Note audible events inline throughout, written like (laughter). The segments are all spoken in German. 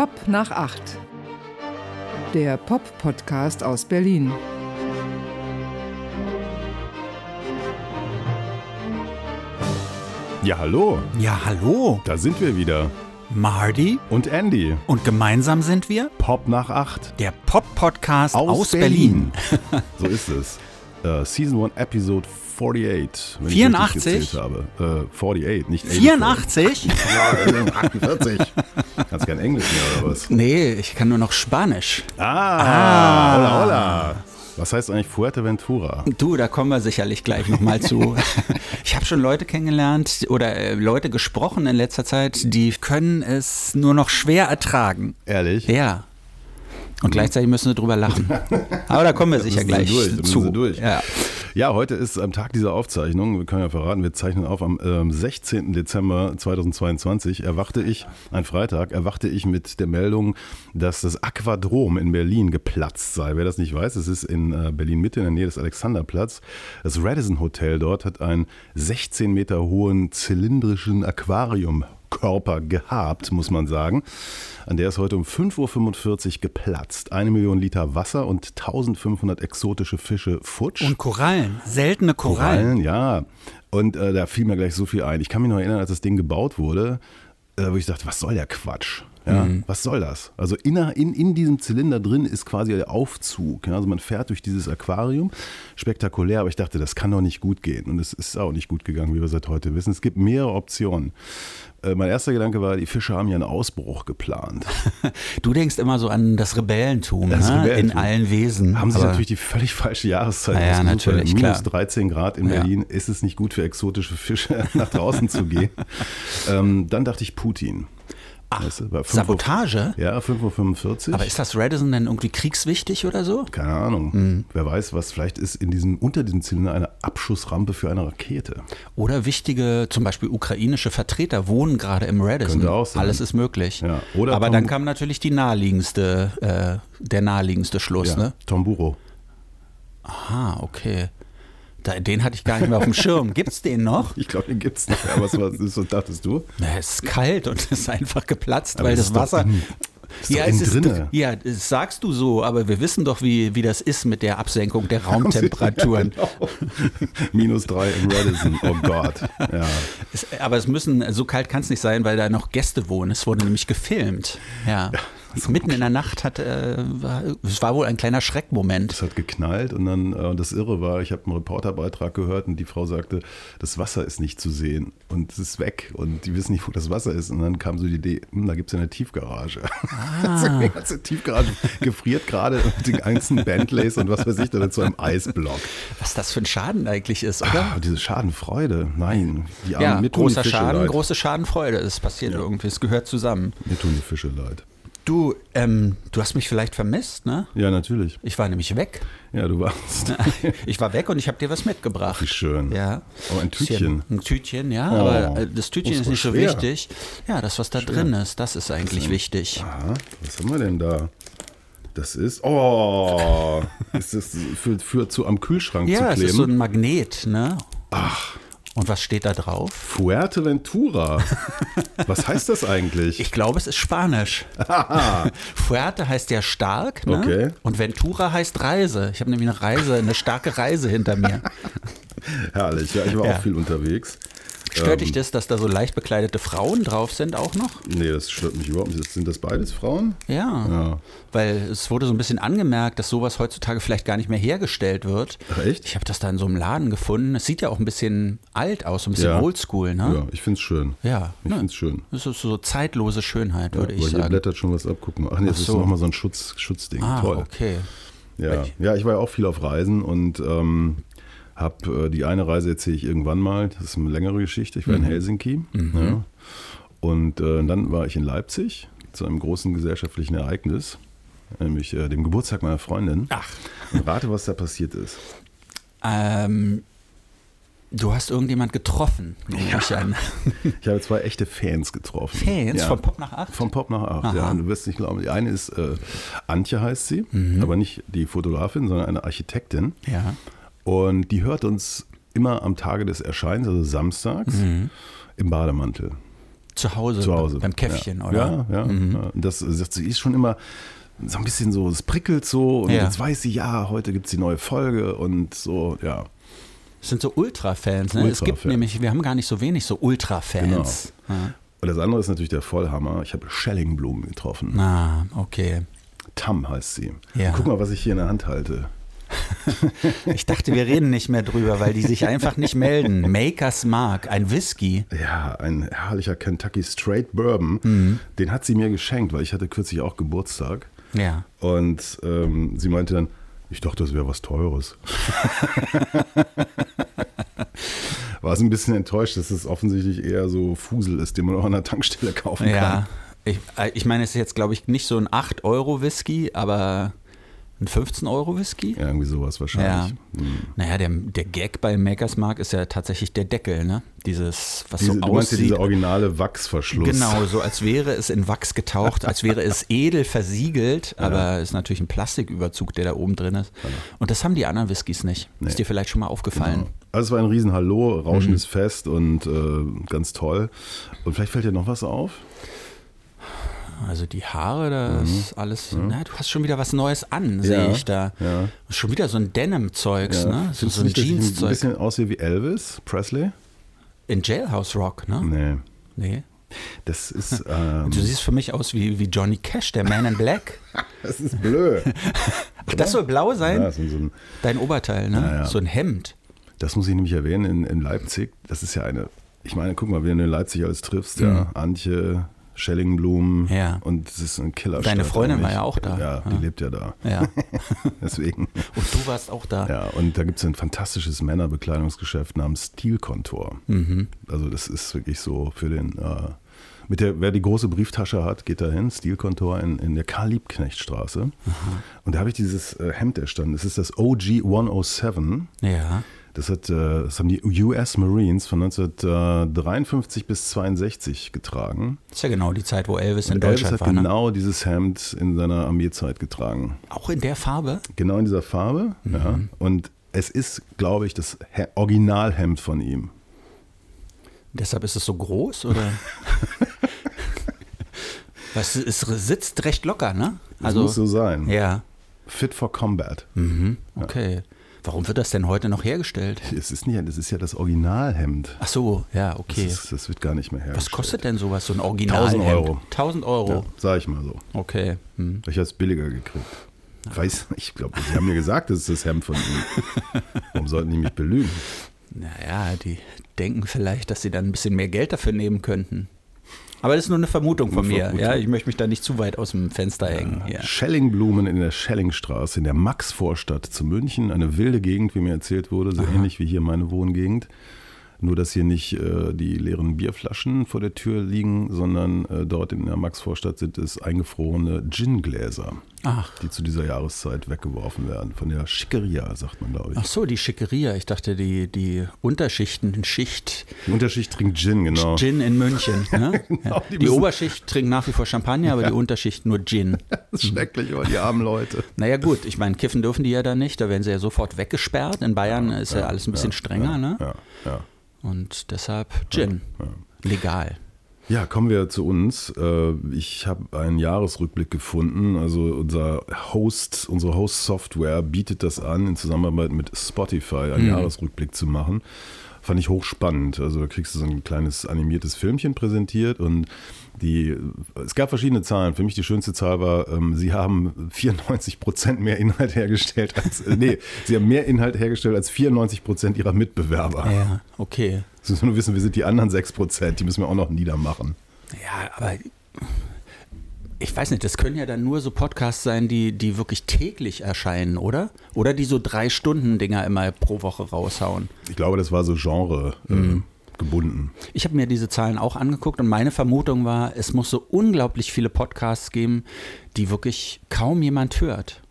Pop nach acht. Der Pop-Podcast aus Berlin. Ja, hallo. Ja, hallo. Da sind wir wieder. Marty. Und Andy. Und gemeinsam sind wir Pop nach acht. der Pop-Podcast aus, Berlin. (laughs) so ist es. Äh, Season 1, Episode 48. Wenn 84? Ich habe. Äh, 48, nicht 84? 84. Ja, 48. Kannst kein Englisch mehr oder was? nee, ich kann nur noch Spanisch. Ah, hola, hola. Was heißt eigentlich Fuerteventura? Du, da kommen wir sicherlich gleich nochmal zu. (laughs) Ich habe schon Leute kennengelernt oder äh, Leute gesprochen in letzter Zeit, die können es nur noch schwer ertragen. Ehrlich? Ja. Und gleichzeitig müssen sie drüber lachen. (laughs) Aber da kommen wir sicher gleich durch, zu. durch. Ja. Ja, heute ist am Tag dieser Aufzeichnung, wir können ja verraten, wir zeichnen auf am ähm, 16. Dezember 2022, erwachte ich, ein Freitag, erwachte ich mit der Meldung, dass das Aquadrom in Berlin geplatzt sei. Wer das nicht weiß, es ist in äh, Berlin-Mitte in der Nähe des Alexanderplatz. Das Radisson Hotel dort hat einen 16 Meter hohen zylindrischen Aquariumkörper gehabt, muss man sagen. An der ist heute um 5.45 Uhr geplatzt. Eine Million Liter Wasser und 1500 exotische Fische futsch. Und Korallen, seltene Korallen. Korallen, ja. Und äh, da fiel mir gleich so viel ein. Ich kann mich noch erinnern, als das Ding gebaut wurde, äh, wo ich dachte, was soll der Quatsch? Ja, Was soll das? Also in, in, in diesem Zylinder drin ist quasi der Aufzug. Ja? Also man fährt durch dieses Aquarium. Spektakulär, aber ich dachte, das kann doch nicht gut gehen. Und es ist auch nicht gut gegangen, wie wir seit heute wissen. Es gibt mehrere Optionen. Äh, mein erster Gedanke war, die Fische haben ja einen Ausbruch geplant. (laughs) Du denkst immer so an das Rebellentum, Das ne? Rebellentum. in allen Wesen. Haben sich Aber- natürlich die völlig falsche Jahreszeit Ja, ja, natürlich, Minus klar. 13 Grad in Ja. Berlin ist es nicht gut für exotische Fische (laughs) nach draußen zu gehen. (laughs) Ähm, dann dachte ich Putin. Ach, Weißt du, fünf Uhr- Sabotage? Ja, 5.45 Uhr. Aber ist das Radisson denn irgendwie kriegswichtig oder so? Keine Ahnung. Mhm. Wer weiß, was vielleicht ist in diesem, unter diesem Zylinder eine Abschussrampe für eine Rakete. Oder wichtige, zum Beispiel ukrainische Vertreter wohnen gerade im Radisson. Könnte auch sein. Alles ist möglich. Ja, oder Aber Tom- dann kam natürlich die naheliegendste, äh, der naheliegendste Schluss, Ja, ne? Tomburo. Ah, okay. Den hatte ich gar nicht mehr auf dem Schirm. (laughs) Gibt's den noch? Ich glaube, den gibt es nicht mehr. Aber was, was was dachtest du? Na, es ist kalt und es ist einfach geplatzt, Aber weil es das Wasser. ist ja, es ist, ja, das sagst du so, aber wir wissen doch, wie, wie das ist mit der Absenkung der Raumtemperaturen. (laughs) Genau. Minus drei im Radisson. Oh Gott. Ja. Es, aber es müssen, so kalt kann es nicht sein, weil da noch Gäste wohnen. Es wurde nämlich gefilmt. Ja. Mitten in der Nacht hat, äh, war, es war wohl ein kleiner Schreckmoment. Es hat geknallt und dann, äh, das Irre war, ich habe einen Reporterbeitrag gehört und die Frau sagte, das Wasser ist nicht zu sehen und es ist weg und die wissen nicht, wo das Wasser ist. Und dann kam so die Idee, hm, da gibt es ja eine Tiefgarage. (laughs) Also die ganze Tiefgarage gefriert gerade mit den ganzen Bentleys und was weiß ich, da zu einem Eisblock. Was das für ein Schaden eigentlich ist, oder? Ah, diese Schadenfreude, nein, die armen, ja, großer Schaden, leid. große Schadenfreude. Es passiert irgendwie, es gehört zusammen. Mir tun die Fische leid. Du, ähm, du hast mich vielleicht vermisst, ne? Ja, natürlich. Ich war nämlich weg. Ja, du warst. (laughs) Ich war weg und ich habe dir was mitgebracht. Wie schön. Ja. Oh, ein Tütchen. Ein Tütchen, ja, Oh. aber äh, das Tütchen Oh, ist ist nicht so schwer. wichtig. Ja, das, was da drin ist, das ist eigentlich wichtig. Aha, was haben wir denn da? Das ist. Oh! (laughs) ist das für, für zu am Kühlschrank Ja, zu kleben? ist so ein Magnet, ne? Ach. Und was steht da drauf? Fuerteventura. (laughs) was heißt das eigentlich? Ich glaube, es ist Spanisch. (laughs) Fuerte heißt ja stark, ne? Okay. Und Ventura heißt Reise. Ich habe nämlich eine Reise, eine starke Reise hinter mir. (laughs) Herrlich, ja, ich war Ja. auch viel unterwegs. Stört dich das, dass da so leicht bekleidete Frauen drauf sind auch noch? Nee, das stört mich überhaupt nicht. Sind das beides Frauen? Ja. Ja. Weil es wurde so ein bisschen angemerkt, dass sowas heutzutage vielleicht gar nicht mehr hergestellt wird. Ach, echt? Ich habe das da in so einem Laden gefunden. Es sieht ja auch ein bisschen alt aus, so ein bisschen Ja. oldschool, ne? Ja, ich finde es schön. Ja. Ich ne? finde es schön. Das ist so zeitlose Schönheit, würde Aber ich hier sagen. blättert schon was ab. Guck mal. Ach nee, das Ach ist so. nochmal so ein Schutz, Schutzding. Ah, Toll. okay. Ja. ja, ich war ja auch viel auf Reisen und ähm, habe äh, die eine Reise erzähle ich irgendwann mal. Das ist eine längere Geschichte. Ich war Mhm. in Helsinki. Ja. Und äh, dann war ich in Leipzig zu einem großen gesellschaftlichen Ereignis, nämlich äh, dem Geburtstag meiner Freundin. Ach. Und rate, was da passiert ist. Ähm, du hast irgendjemand getroffen, nehme ich an. Ich habe zwei echte Fans getroffen. Fans ja. von Pop nach 8? Vom Pop nach acht, Aha. ja. Und du wirst nicht glauben, die eine ist äh, Antje heißt sie, Mhm. aber nicht die Fotografin, sondern eine Architektin. Ja. Und die hört uns immer am Tage des Erscheinens, also samstags, Mhm. im Bademantel. Zu Hause, zu Hause. beim Käffchen, ja. oder? Ja, ja. Mhm. ja. Das, das ist schon immer so ein bisschen so, es prickelt so und Ja. jetzt weiß sie, ja, heute gibt es die neue Folge und so, ja. Das sind so Ultra-Fans. Ne? es gibt nämlich, wir haben gar nicht so wenig so Ultra-Fans. Ja. Und das andere ist natürlich der Vollhammer. Ich habe Schellingblumen getroffen. Ah, okay. Tam heißt sie. Ja. Guck mal, was ich hier in der Hand halte. (laughs) Ich dachte, wir reden nicht mehr drüber, weil die sich einfach nicht melden. Makers Mark, ein Whisky. Ja, ein herrlicher Kentucky Straight Bourbon. Mhm. Den hat sie mir geschenkt, weil ich hatte kürzlich auch Geburtstag. Ja. Und ähm, sie meinte dann, ich dachte, das wäre was Teures. (laughs) War so ein bisschen enttäuscht, dass es offensichtlich eher so Fusel ist, den man auch an der Tankstelle kaufen kann. Ja. Ich, äh, ich meine, es ist jetzt, glaube ich, nicht so ein 8-Euro-Whisky, aber ein 15-Euro-Whisky? Ja, irgendwie sowas wahrscheinlich. Hm. Naja, der, der Gag bei Makers Mark ist ja tatsächlich der Deckel, ne? Dieses, was Diese, so du meinst ja aussieht. dieser originale Wachsverschluss. Genau, so als wäre es in Wachs getaucht, als wäre es edel versiegelt, aber ist natürlich ein Plastiküberzug, der da oben drin ist. Und das haben die anderen Whiskys nicht. Ist dir vielleicht schon mal aufgefallen? Also es war ein Riesenhallo, Mhm. rauschendes Fest und äh, ganz toll. Und vielleicht fällt dir noch was auf? Also die Haare, da ist alles. Na, du hast schon wieder was Neues an, sehe Mhm. Ja, ich da. ja. Schon wieder so ein Denim-Zeugs, ne? So, so ein ich ein Jeans-Zeug. bisschen aussehe wie Elvis Presley? In Jailhouse Rock, ne? Nee. Nee. Das ist, (laughs) ähm, Du siehst für mich aus wie, wie Johnny Cash, der Man in Black. (laughs) das ist blöd. (laughs) Ach, das soll blau sein? Ja, so, ein, Dein Oberteil, ne? Ja, ja. So ein Hemd. das muss ich nämlich erwähnen, in, in Leipzig, das ist ja eine, ich meine, guck mal, wenn du in Leipzig alles triffst, ja, Antje, Schellingblum Mhm. Ja. und es ist ein Killer. Deine Freundin war ja auch da. Ja, die Ja. lebt ja da. Ja. (laughs) Deswegen. Und du warst auch da. Ja, und da gibt es ein fantastisches Männerbekleidungsgeschäft namens Stilkontor. Mhm. Also das ist wirklich so für den, äh, mit der, wer die große Brieftasche hat, geht da hin, Stilkontor in, in der Karl-Liebknecht-Straße. Und da habe ich dieses äh, Hemd erstanden. Das ist das OG 107. Ja. Das, hat, äh, das haben die US Marines von 1953 bis 62 getragen. Das ist ja genau die Zeit, wo Elvis in Und Elvis Deutschland hat war. Ne? genau dieses Hemd in seiner Armeezeit getragen. Auch in der Farbe? Genau in dieser Farbe. Ja. Und es ist, glaube ich, das He Originalhemd von ihm. Deshalb ist es so groß, oder? (laughs) Was, es sitzt recht locker, ne? Das muss so sein. Ja. Fit for Combat. Mhm. Okay. Warum wird das denn heute noch hergestellt? Es ist nicht, das ist ja das Originalhemd. Ach so, ja, okay. Das, ist, das wird gar nicht mehr hergestellt. Was kostet denn sowas, so ein Original? 1000 Euro. 1000 Euro. Ja, sag ich mal so. Okay. Hm. Ich habe es billiger gekriegt. Weiß, ich glaube, sie haben mir gesagt, das ist das Hemd von ihm. (laughs) Warum sollten die mich belügen? Naja, die denken vielleicht, dass sie dann ein bisschen mehr Geld dafür nehmen könnten. Aber das ist nur eine Vermutung von Eine mir. Vermutung. Ja, ich möchte mich da nicht zu weit aus dem Fenster hängen. Ja. Schellingblumen in der Schellingstraße, in der Maxvorstadt zu München. Eine wilde Gegend, wie mir erzählt wurde, so ähnlich wie hier meine Wohngegend. Nur, dass hier nicht äh, die leeren Bierflaschen vor der Tür liegen, sondern äh, dort in der Maxvorstadt sind es eingefrorene Gingläser, die zu dieser Jahreszeit weggeworfen werden. Von der Schickeria, sagt man, glaube ich. Ach so, die Schickeria. Ich dachte, die, die Unterschichten, Schicht, Die Unterschicht trinkt Gin, genau. Gin in München. Ne? (laughs) ja. die Die, Oberschicht trinkt nach wie vor Champagner, aber die Unterschicht nur Gin. (laughs) Das ist schrecklich, aber die armen Leute. Naja gut, ich meine, kiffen dürfen die ja dann nicht, da werden sie ja sofort weggesperrt. In Bayern ist ja, alles ein bisschen strenger, ne? Ja, ja. Und deshalb Gin. Legal. Ja, kommen wir zu uns. Äh, Ich habe einen Jahresrückblick gefunden. Also unser Host, unsere Host-Software bietet das an, in Zusammenarbeit mit Spotify einen Jahresrückblick zu machen. Fand ich hochspannend. Also da kriegst du so ein kleines animiertes Filmchen präsentiert und die, es gab verschiedene Zahlen. Für mich die schönste Zahl war, ähm, sie haben 94 Prozent mehr Inhalt hergestellt als, äh, nee, sie haben mehr Inhalt hergestellt als 94 Prozent ihrer Mitbewerber. Ja, okay. Sie müssen nur wissen, wir sind die anderen 6 Prozent, die müssen wir auch noch niedermachen. Ja, aber ich weiß nicht, das können ja dann nur so Podcasts sein, die, die wirklich täglich erscheinen, oder? Oder die so drei Stunden Dinger immer pro Woche raushauen. Ich glaube, das war so Genre äh, gebunden. Ich habe mir diese Zahlen auch angeguckt und meine Vermutung war, es muss so unglaublich viele Podcasts geben, die wirklich kaum jemand hört.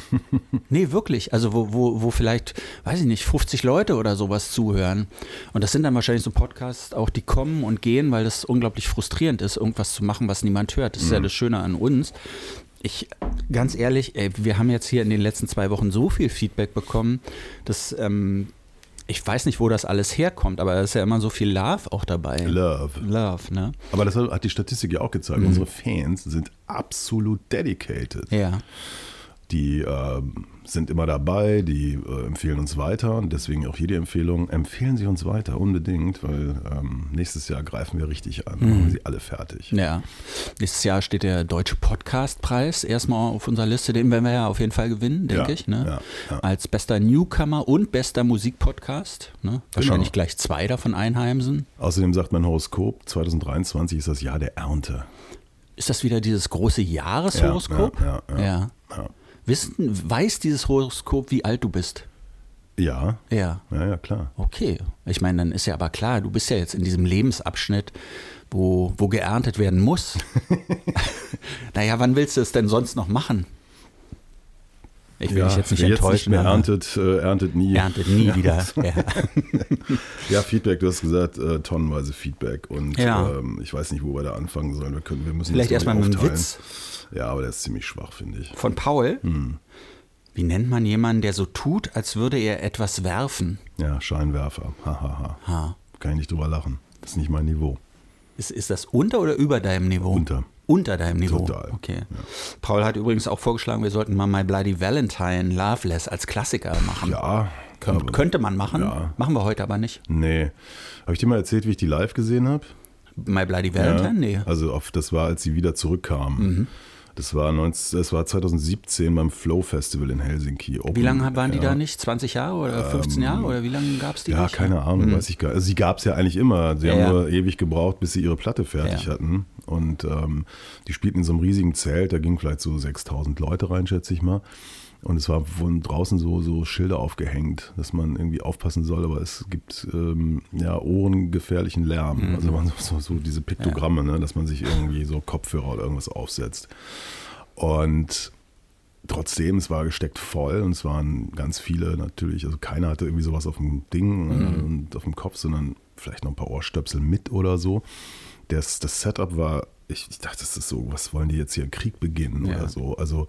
(laughs) nee, wirklich. Also wo, wo, wo vielleicht, weiß ich nicht, 50 Leute oder sowas zuhören. Und das sind dann wahrscheinlich so Podcasts auch, die kommen und gehen, weil das unglaublich frustrierend ist, irgendwas zu machen, was niemand hört. Das ist ja das Schöne an uns. Ich, ganz ehrlich, ey, wir haben jetzt hier in den letzten zwei Wochen so viel Feedback bekommen, dass ähm, Ich weiß nicht, wo das alles herkommt, aber da ist ja immer so viel Love auch dabei. Love. Love, ne? Aber das hat die Statistik ja auch gezeigt. Unsere Fans sind absolut dedicated. Ja. Die ähm, sind immer dabei, die äh, empfehlen uns weiter und deswegen auch hier die Empfehlung, empfehlen Sie uns weiter unbedingt, weil ähm, nächstes Jahr greifen wir richtig an, machen wir sie alle fertig. Ja. Nächstes Jahr steht der Deutsche Podcastpreis erstmal auf unserer Liste. Den werden wir ja auf jeden Fall gewinnen, denke Ja, ich. Ne? ja, ja. Als bester Newcomer und bester Musikpodcast. Ne? Wahrscheinlich Genau. gleich zwei davon einheimsen. Außerdem sagt mein Horoskop, 2023 ist das Jahr der Ernte. Ist das wieder dieses große Jahreshoroskop? Ja, ja, ja. ja. Wissen, weiß dieses Horoskop, wie alt du bist? Ja, Ja. ja, ja, klar. Okay. Ich meine, dann ist ja aber klar, du bist ja jetzt in diesem Lebensabschnitt, wo, wo geerntet werden muss. (laughs) (laughs) naja, wann willst du es denn sonst noch machen? Ich will ja, dich jetzt nicht enttäuschen. Jetzt nicht erntet, äh, erntet nie. erntet nie Ja, wieder. (laughs) Ja. Ja, Feedback, du hast gesagt, äh, tonnenweise Feedback. Und ähm, ich weiß nicht, wo wir da anfangen sollen. Wir, können, wir müssen Vielleicht erstmal mit einem. Witz Ja, aber der ist ziemlich schwach, finde ich. von Paul. Hm. Wie nennt man jemanden, der so tut, als würde er etwas werfen? Ja, Scheinwerfer. Hahaha. Ha. Kann ich nicht drüber lachen. Das ist nicht mein Niveau. Ist, ist das unter oder über deinem Niveau? Unter. Unter deinem Niveau. Total. Okay. Paul hat übrigens auch vorgeschlagen, wir sollten mal My Bloody Valentine Loveless als Klassiker machen. Ja, Kön könnte man machen. Ja. Machen wir heute aber nicht. Nee. Habe ich dir mal erzählt, wie ich die live gesehen habe? My Bloody Valentine? Nee. Also auf, das war, als sie wieder zurückkamen. Das, war 19, das war 2017 beim Flow Festival in Helsinki. Wie lange waren die ja. Ähm, da nicht? 20 Jahre oder 15 Jahre? Oder wie lange gab es die Ja, nicht? keine Ahnung, weiß ich gar nicht. Also sie gab es ja eigentlich immer. Sie Ja, haben nur ewig gebraucht, bis sie ihre Platte fertig hatten. Und ähm, die spielten in so einem riesigen Zelt, da gingen vielleicht so 6000 Leute rein, schätze ich mal. Und es war von draußen so, so Schilder aufgehängt, dass man irgendwie aufpassen soll, aber es gibt ähm, ja ohrengefährlichen Lärm. Mhm. Also man (laughs) so, so diese Piktogramme, ne, dass man sich irgendwie so Kopfhörer oder irgendwas aufsetzt. Und trotzdem, es war gesteckt voll und es waren ganz viele natürlich, also keiner hatte irgendwie sowas auf dem Ding äh, und auf dem Kopf, sondern vielleicht noch ein paar Ohrstöpsel mit oder so. Das, das Setup war, ich, ich dachte, das ist so, was wollen die jetzt hier, Krieg beginnen Ja. oder so. Also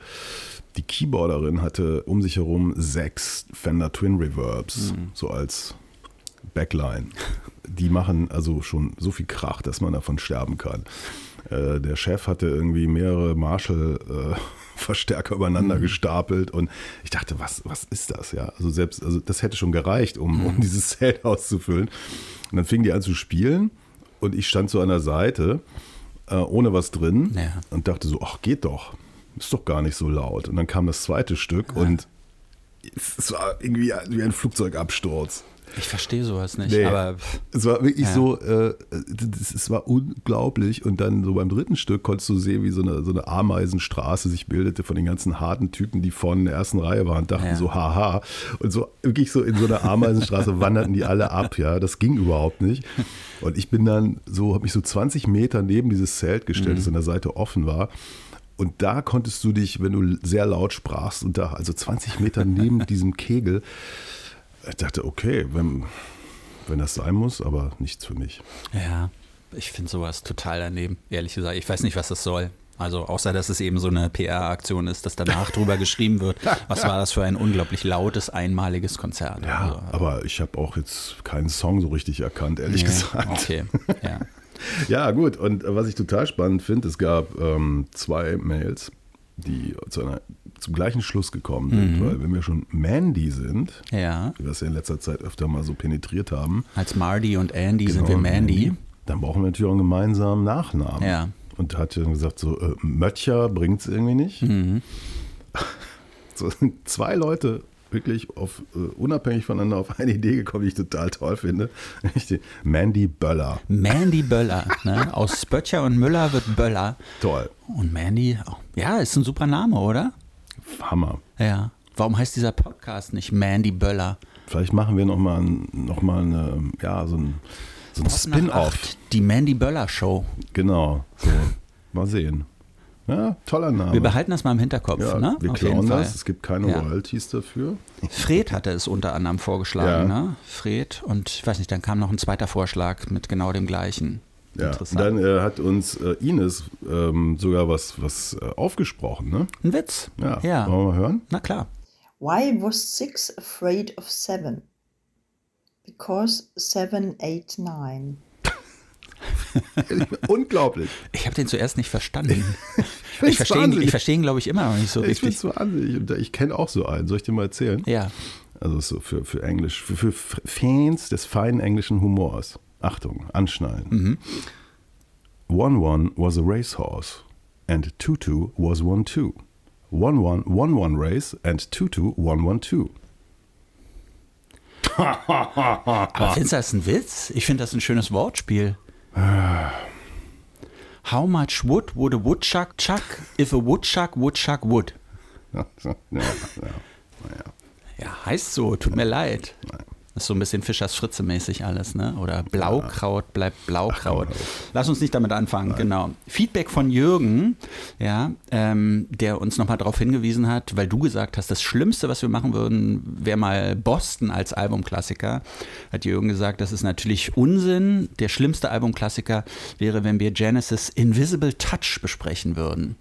die Keyboarderin hatte um sich herum sechs Fender Twin Reverbs, so als Backline. Die machen also schon so viel Krach, dass man davon sterben kann. Äh, der Chef hatte irgendwie mehrere Marshall-Verstärker (laughs) übereinander gestapelt und ich dachte, was, was ist das? Ja, also selbst, also das hätte schon gereicht, um, um dieses Zelt auszufüllen. Und dann fingen die an zu spielen und ich stand so an der Seite, äh, ohne was drin Ja. und dachte so, ach, geht doch. Ist doch gar nicht so laut. Und dann kam das zweite Stück und es war irgendwie wie ein Flugzeugabsturz. Ich verstehe sowas nicht. Nee. Aber pff, Es war wirklich Ja. so, äh, das, es war unglaublich. Und dann so beim dritten Stück konntest du sehen, wie so eine, so eine Ameisenstraße sich bildete von den ganzen harten Typen, die vorne in der ersten Reihe waren und dachten Ja. so, haha. Und so wirklich so in so einer Ameisenstraße (laughs) wanderten die alle ab, ja. Das ging überhaupt nicht. Und ich bin dann so, habe mich so 20 Meter neben dieses Zelt gestellt, Mhm. das an der Seite offen war. Und da konntest du dich, wenn du sehr laut sprachst und da, also 20 Meter neben (laughs) diesem Kegel, ich dachte, okay, wenn, wenn das sein muss, aber nichts für mich. ja, ich finde sowas total daneben, ehrlich gesagt. Ich weiß nicht, was das soll. Also außer, dass es eben so eine PR-Aktion ist, dass danach (laughs) drüber geschrieben wird, was war das für ein unglaublich lautes, einmaliges Konzert. Ja, Also, aber ich habe auch jetzt keinen Song so richtig erkannt, ehrlich nee, gesagt. Okay, ja. (laughs) Ja, gut. Und äh, was ich total spannend finde, es gab ähm, zwei Mails, die zu einer, zum gleichen Schluss gekommen sind, weil wenn wir schon Mandy sind, Ja, wie wir es ja in letzter Zeit öfter mal so penetriert haben, als Marty und Andy sind genau, wir Mandy. dann brauchen wir natürlich auch einen gemeinsamen Nachnamen. Ja. Und hat dann gesagt, so, äh, Möttcher bringt es irgendwie nicht. Mhm. (laughs) So sind zwei Leute wirklich auf, äh, unabhängig voneinander auf eine Idee gekommen, die ich total toll finde. (laughs) Mandy Böller. Mandy Böller. Ne? Aus Spöttcher und Müller wird Böller. Toll. Und Mandy, oh, ja, ist ein super Name, oder? Hammer. Ja. Warum heißt dieser Podcast nicht Mandy Böller? Vielleicht machen wir nochmal noch mal eine, ja, so ein, so ein Spin-off. Die Mandy Böller Show. Genau. So. Mal sehen. Ja, toller Name. Wir behalten das mal im Hinterkopf. ja, ne? wir klauen das. Es gibt keine Ja. Royalties dafür. Fred hatte es unter anderem vorgeschlagen, Ja. ne? Fred. Und ich weiß nicht, dann kam noch ein zweiter Vorschlag mit genau dem gleichen. Ja. Und Interessant. dann äh, hat uns äh, Ines ähm, sogar was, was äh, aufgesprochen. Ne? ein Witz. Ja. ja. Wollen wir mal hören? Na klar. Why was six afraid of seven? Because 789. (laughs) Unglaublich. Ich habe den zuerst nicht verstanden. (laughs) ich verstehe ihn, ich verstehe ihn, glaube ich, immer noch nicht so Ich finde es richtig. wahnsinnig. Und ich kenne auch so einen. Soll ich dir mal erzählen? Ja. Also so für, für Englisch, für, für Fans des feinen englischen Humors. Achtung, anschnallen. One one was a racehorse and two two was one two. One one one one race and two two one one two. Aber findest du das ein Witz? Ich finde das ein schönes Wortspiel. How much wood would a woodchuck chuck if a woodchuck woodchuck would? (laughs) Ja, ja, ja. Ja, heißt so, tut mir leid. Das ist so ein bisschen Fischers Fritze mäßig alles, ne? Oder Blaukraut bleibt Blaukraut. Lass uns nicht damit anfangen, genau. Feedback von Jürgen, ja, ähm, der uns nochmal darauf hingewiesen hat, weil du gesagt hast, das Schlimmste, was wir machen würden, wäre mal Boston als Albumklassiker. Hat Jürgen gesagt, das ist natürlich Unsinn. Der schlimmste Albumklassiker wäre, wenn wir Genesis Invisible Touch besprechen würden.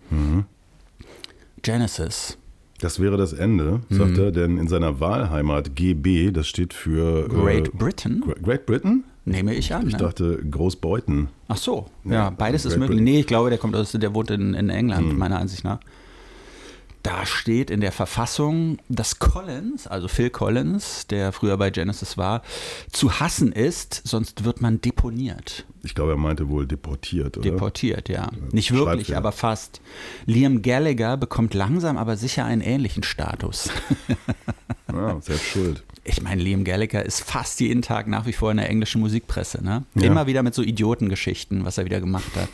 Genesis. Das wäre das Ende, sagt er, denn in seiner Wahlheimat GB, das steht für äh, Great Britain? Gre- Great Britain? Nehme ich an. Ich ne? dachte Großbeuten. Ach so, ja, Ja, beides ist Great möglich. Britain. Nee, ich glaube, der kommt aus, der wohnt in, in England, Hm. meiner Ansicht nach. Da steht in der Verfassung, dass Collins, also Phil Collins, der früher bei Genesis war, zu hassen ist, sonst wird man deponiert. Ich glaube, er meinte wohl deportiert, oder? Deportiert, ja. Nicht wirklich, aber fast. Liam Gallagher bekommt langsam aber sicher einen ähnlichen Status. (laughs) Ja, selbst schuld. Ich meine, Liam Gallagher ist fast jeden Tag nach wie vor in der englischen Musikpresse. Ne? Ja. Immer wieder mit so Idiotengeschichten, was er wieder gemacht hat.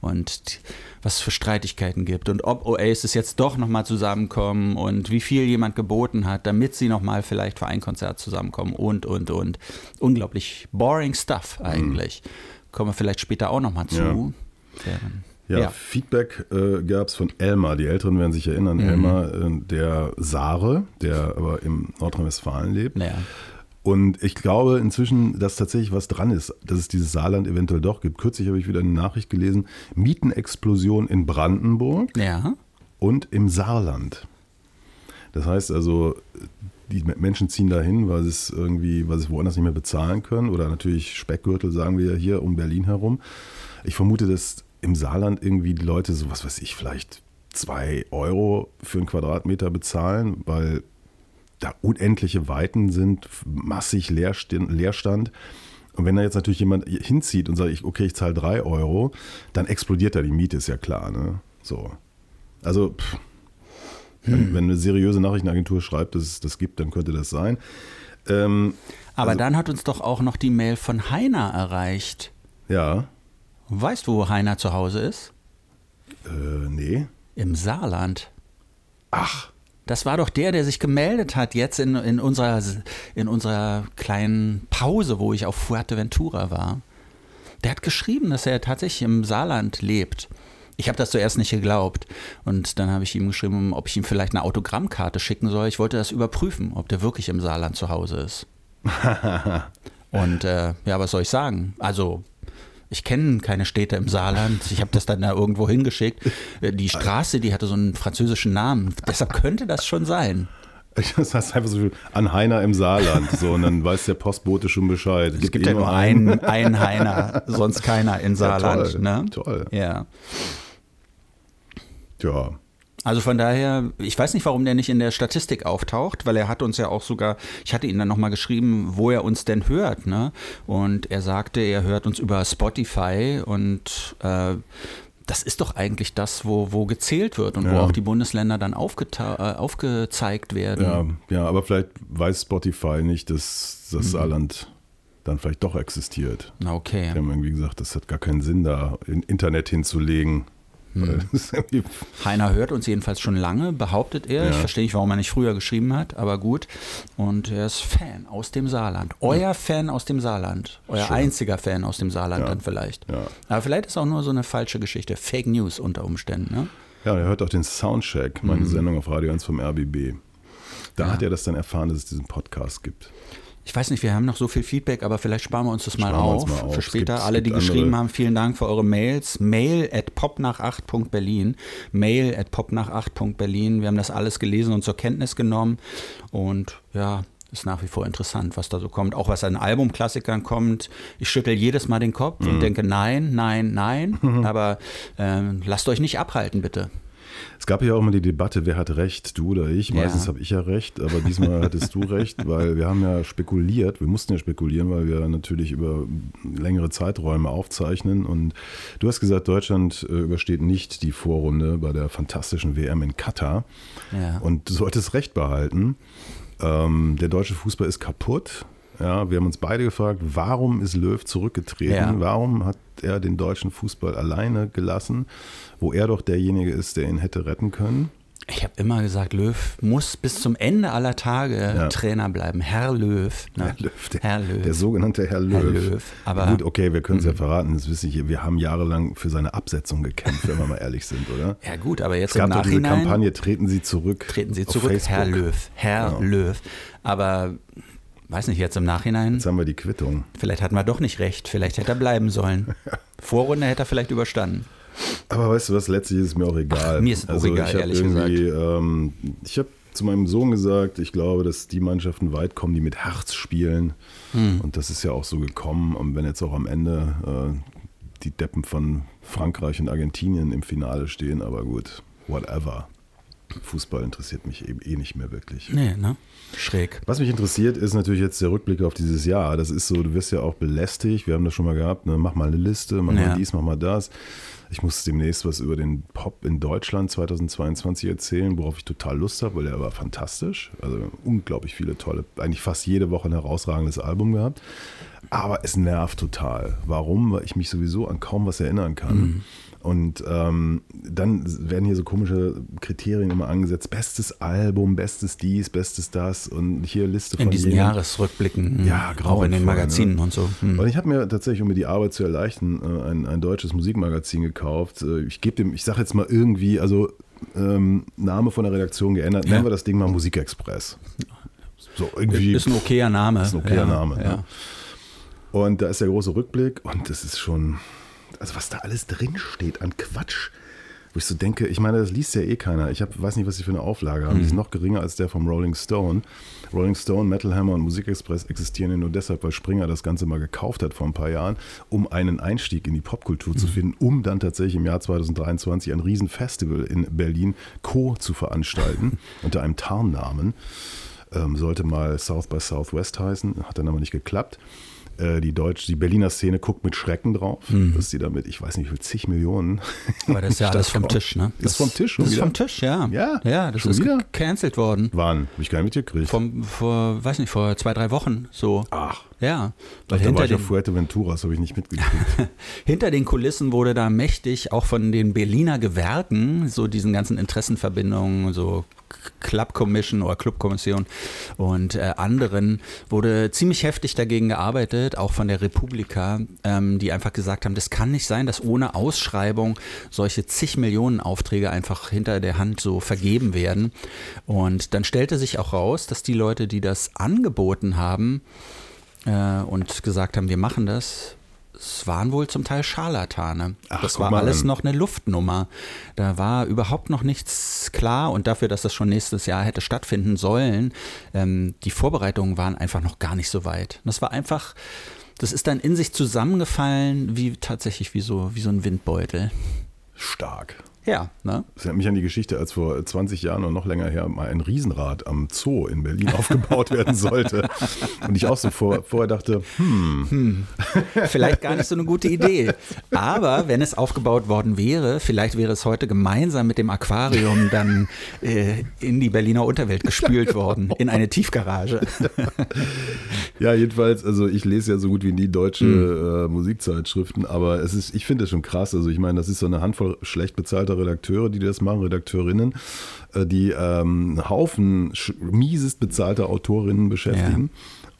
Und was es für Streitigkeiten gibt. Und ob Oasis jetzt doch nochmal zusammenkommen und wie viel jemand geboten hat, damit sie nochmal vielleicht für ein Konzert zusammenkommen und, und, und. Unglaublich boring stuff eigentlich. Kommen wir vielleicht später auch nochmal zu. Mhm. Ja. Ja, Ja. Feedback äh, gab es von Elmar. Die Älteren werden sich erinnern. Elmar, äh, der Sare, der aber im Nordrhein-Westfalen lebt. Naja. Und ich glaube inzwischen, dass tatsächlich was dran ist, dass es dieses Saarland eventuell doch gibt. Kürzlich habe ich wieder eine Nachricht gelesen: Mietenexplosion in Brandenburg Ja. und im Saarland. Das heißt also, die Menschen ziehen dahin, weil sie es irgendwie, weil sie es woanders nicht mehr bezahlen können. Oder natürlich Speckgürtel, sagen wir ja hier um Berlin herum. Ich vermute, dass im Saarland irgendwie die Leute so, was weiß ich, vielleicht zwei Euro für einen Quadratmeter bezahlen, weil da unendliche Weiten sind, massig Leerstand. Und wenn da jetzt natürlich jemand hinzieht und sagt, ich, okay, ich zahle drei Euro, dann explodiert da die Miete, ist ja klar. Ne? So. Also, pff, wenn, wenn eine seriöse Nachrichtenagentur schreibt, dass es das gibt, dann könnte das sein. Ähm, Aber Also- dann hat uns doch auch noch die Mail von Heiner erreicht. ja, Weißt du, wo Heiner zu Hause ist? äh, nee. Im Saarland. Ach, Das war doch der, der sich gemeldet hat jetzt in, in, unserer, in unserer kleinen Pause, wo ich auf Fuerteventura war. Der hat geschrieben, dass er tatsächlich im Saarland lebt. Ich habe das zuerst nicht geglaubt. Und dann habe ich ihm geschrieben, ob ich ihm vielleicht eine Autogrammkarte schicken soll. Ich wollte das überprüfen, ob der wirklich im Saarland zu Hause ist. (laughs) Und äh, ja, was soll ich sagen? Also, ich kenne keine Städte im Saarland. Ich habe das dann da irgendwo hingeschickt. Äh, Die Straße, die hatte so einen französischen Namen. Deshalb könnte das schon sein. das (laughs) heißt einfach so viel an Heiner im Saarland. So, und dann weiß der Postbote schon Bescheid. Es gibt ja nur einen, einen Heiner, sonst keiner in Saarland. toll, ne? toll. Ja. Ja, Also von daher, ich weiß nicht, warum der nicht in der Statistik auftaucht, weil er hat uns ja auch sogar, ich hatte ihn dann nochmal geschrieben, wo er uns denn hört, ne? Und er sagte, er hört uns über Spotify und äh, das ist doch eigentlich das, wo, wo gezählt wird und wo Ja. auch die Bundesländer dann äh, aufgezeigt werden. ja, ja, aber vielleicht weiß Spotify nicht, dass das Saarland dann vielleicht doch existiert. Na okay. Die haben irgendwie gesagt, das hat gar keinen Sinn, da in Internet hinzulegen. Irgendwie Heiner hört uns jedenfalls schon lange, behauptet er. Ja. Ich verstehe nicht, warum er nicht früher geschrieben hat, aber gut. Und er ist Fan aus dem Saarland. Euer Fan aus dem Saarland. Euer Schön. einziger Fan aus dem Saarland Ja. dann vielleicht. Ja. Aber vielleicht ist auch nur so eine falsche Geschichte. Fake News unter Umständen. Ne? Ja, er hört auch den Soundcheck, meine Sendung auf Radio 1 vom RBB. Da Mhm. Hat er das dann erfahren, dass es diesen Podcast gibt. Ich weiß nicht, wir haben noch so viel Feedback, aber vielleicht sparen wir uns das mal, Sparen uns auf, mal auf. für später. Alle, die geschrieben andere- haben, vielen Dank für eure Mails. Mail at popnach8.berlin. Mail at popnach8.berlin. Wir haben das alles gelesen und zur Kenntnis genommen. Und ja, ist nach wie vor interessant, was da so kommt. Auch was an Albumklassikern kommt. Ich schüttel jedes Mal den Kopf Mhm. und denke, nein, nein, nein. (laughs) Aber ähm, lasst euch nicht abhalten, bitte. Es gab ja auch immer die Debatte, wer hat recht, du oder ich. Ja. Meistens habe ich ja recht, aber diesmal hattest du recht, weil wir haben ja spekuliert, wir mussten ja spekulieren, weil wir natürlich über längere Zeiträume aufzeichnen. Und du hast gesagt, Deutschland äh, übersteht nicht die Vorrunde bei der fantastischen WM in Katar. Ja. Und du solltest recht behalten. Ähm, der deutsche Fußball ist kaputt. Ja, wir haben uns beide gefragt, warum ist Löw zurückgetreten? Ja. Warum hat er den deutschen Fußball alleine gelassen, wo er doch derjenige ist, der ihn hätte retten können? Ich habe immer gesagt, Löw muss bis zum Ende aller Tage Ja. Trainer bleiben. Herr Löw. Ne? Herr Löw, der, Herr Löw. der sogenannte Herr Löw. Herr Löw, aber- Gut, okay, wir können es ja verraten, das wissen ich. Wir haben jahrelang für seine Absetzung gekämpft, wenn wir mal ehrlich sind, oder? ja gut, aber jetzt Es gab im doch diese Nachhinein Kampagne, treten Sie zurück. treten Sie zurück. Herr Löw. Herr Ja. Löw. Aber weiß nicht, jetzt im Nachhinein, Jetzt haben wir die Quittung. vielleicht hatten wir doch nicht recht. Vielleicht hätte er bleiben sollen. (laughs) Vorrunde hätte er vielleicht überstanden. Aber weißt du was, letztlich ist es mir auch egal. Ach, mir ist es auch also egal, ich hab ehrlich irgendwie, Ähm, ich habe zu meinem Sohn gesagt, ich glaube, dass die Mannschaften weit kommen, die mit Herz spielen. Hm. Und das ist ja auch so gekommen. Und wenn jetzt auch am Ende äh, die Deppen von Frankreich und Argentinien im Finale stehen, aber gut, whatever. Fußball interessiert mich eben eh nicht mehr wirklich. Nee, ne? Schräg. Was mich interessiert, ist natürlich jetzt der Rückblick auf dieses Jahr. Das ist so, du wirst ja auch belästigt. Wir haben das schon mal gehabt. Ne? Mach mal eine Liste, mach Ja. mal dies, mach mal das. Ich muss demnächst was über den Pop in Deutschland 2022 erzählen, worauf ich total Lust habe, weil der war fantastisch. Also unglaublich viele tolle, eigentlich fast jede Woche ein herausragendes Album gehabt. Aber es nervt total. Warum? Weil ich mich sowieso an kaum was erinnern kann. Mhm. Und ähm, dann werden hier so komische Kriterien immer angesetzt. Bestes Album, bestes dies, bestes das und hier Liste von In diesen jenem. Jahresrückblicken. Ja, Auch in den grauenvoll, Magazinen ne? und so. Hm. Und ich habe mir tatsächlich, um mir die Arbeit zu erleichtern, äh, ein, ein deutsches Musikmagazin gekauft. Äh, Ich gebe dem, ich sage jetzt mal irgendwie, also ähm, Name von der Redaktion geändert, nennen wir das Ding mal Musikexpress. So irgendwie. Ist ein okayer Name. Ist ein okayer ja, Name, Ja. ne? Und da ist der große Rückblick und das ist schon, also was da alles drin steht an Quatsch. Wo ich so denke, ich meine, das liest ja eh keiner. Ich hab, weiß nicht, was sie für eine Auflage haben. Die ist noch geringer als der vom Rolling Stone. Rolling Stone, Metal Hammer und Musikexpress existieren ja nur deshalb, weil Springer das Ganze mal gekauft hat vor ein paar Jahren, um einen Einstieg in die Popkultur zu finden, um dann tatsächlich im Jahr 2023 ein Riesenfestival in Berlin Co. zu veranstalten, (laughs) unter einem Tarnnamen. Ähm, sollte mal South by Southwest heißen, hat dann aber nicht geklappt. Äh, die Deutsch, die Berliner Szene guckt mit Schrecken drauf, dass die damit, ich weiß nicht, wie viel, zig Millionen. (laughs) Aber das ist ja (laughs) alles vom Tisch, ne? Ist vom Tisch Das ist vom Tisch, ja. Ja? Ja, das Schon ist wieder? gecancelt worden. Wann? Hab ich gar nicht mitgekriegt. Vom, vor, weiß nicht, vor zwei, drei Wochen so. Ach, Ja. da Weil war hinter ich auf den, Fuerteventura, das habe ich nicht mitgekriegt. (laughs) hinter den Kulissen wurde da mächtig auch von den Berliner Gewerken, so diesen ganzen Interessenverbindungen, so Club Commission oder Clubkommission und äh, anderen, wurde ziemlich heftig dagegen gearbeitet, auch von der Republika, ähm, die einfach gesagt haben, das kann nicht sein, dass ohne Ausschreibung solche zig Millionen Aufträge einfach hinter der Hand so vergeben werden. Und dann stellte sich auch raus, dass die Leute, die das angeboten haben, äh, und gesagt haben, wir machen das, es waren wohl zum Teil Scharlatane. Ach, das war alles an. noch eine Luftnummer. Da war überhaupt noch nichts klar und dafür, dass das schon nächstes Jahr hätte stattfinden sollen, ähm, die Vorbereitungen waren einfach noch gar nicht so weit. Das war einfach, das ist dann in sich zusammengefallen, wie tatsächlich wie so, wie so ein Windbeutel. Stark. Ja, ne? Das erinnert mich an die Geschichte, als vor 20 Jahren und noch länger her mal ein Riesenrad am Zoo in Berlin (laughs) aufgebaut werden sollte. Und ich auch so vor, vorher dachte, hm, Vielleicht gar nicht so eine gute Idee. Aber wenn es aufgebaut worden wäre, vielleicht wäre es heute gemeinsam mit dem Aquarium dann äh, in die Berliner Unterwelt gespült worden, in eine Tiefgarage. (laughs) Ja, jedenfalls, also ich lese ja so gut wie nie deutsche Hm. äh, Musikzeitschriften, aber es ist, ich finde es schon krass. Also ich meine, das ist so eine Handvoll schlecht bezahlter Redakteure, die das machen, Redakteurinnen, äh, die ähm, einen Haufen miesest bezahlter Autorinnen beschäftigen.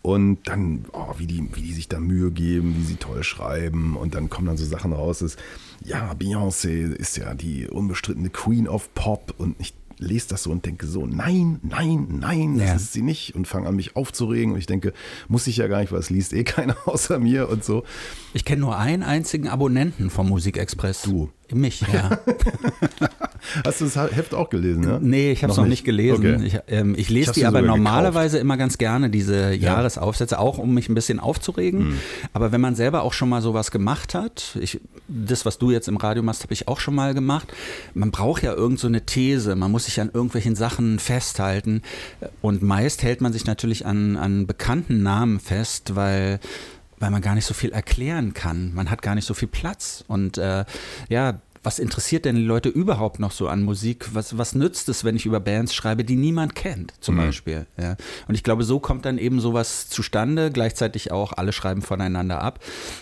Und dann, oh, wie, die, wie die sich da Mühe geben, wie sie toll schreiben. Und dann kommen dann so Sachen raus, dass, ja, Beyoncé ist ja die unbestrittene Queen of Pop. Und ich lese das so und denke so, nein, nein, nein, das Ja. ist sie nicht. Und fange an, mich aufzuregen. Und ich denke, muss ich ja gar nicht, weil es liest eh (laughs) keiner außer mir und so. Ich kenne nur einen einzigen Abonnenten vom Musikexpress. Du. Mich, ja. (laughs) Hast du das Heft auch gelesen? Ja? Nee, ich habe es noch, nicht gelesen. Okay. Ich, ähm, ich lese Ich die aber normalerweise immer ganz gerne, diese Jahresaufsätze, auch um mich ein bisschen aufzuregen. Hm. Aber wenn man selber auch schon mal sowas gemacht hat, ich, das, was du jetzt im Radio machst, habe ich auch schon mal gemacht. Man braucht ja irgend so eine These, man muss sich an irgendwelchen Sachen festhalten. Und meist hält man sich natürlich an, an bekannten Namen fest, weil weil man gar nicht so viel erklären kann. Man hat gar nicht so viel Platz. Und äh, ja, was interessiert denn die Leute überhaupt noch so an Musik? Was, was nützt es, wenn ich über Bands schreibe, die niemand kennt, zum Beispiel? Ja. Und ich glaube, so kommt dann eben sowas zustande. Gleichzeitig auch, alle schreiben voneinander ab.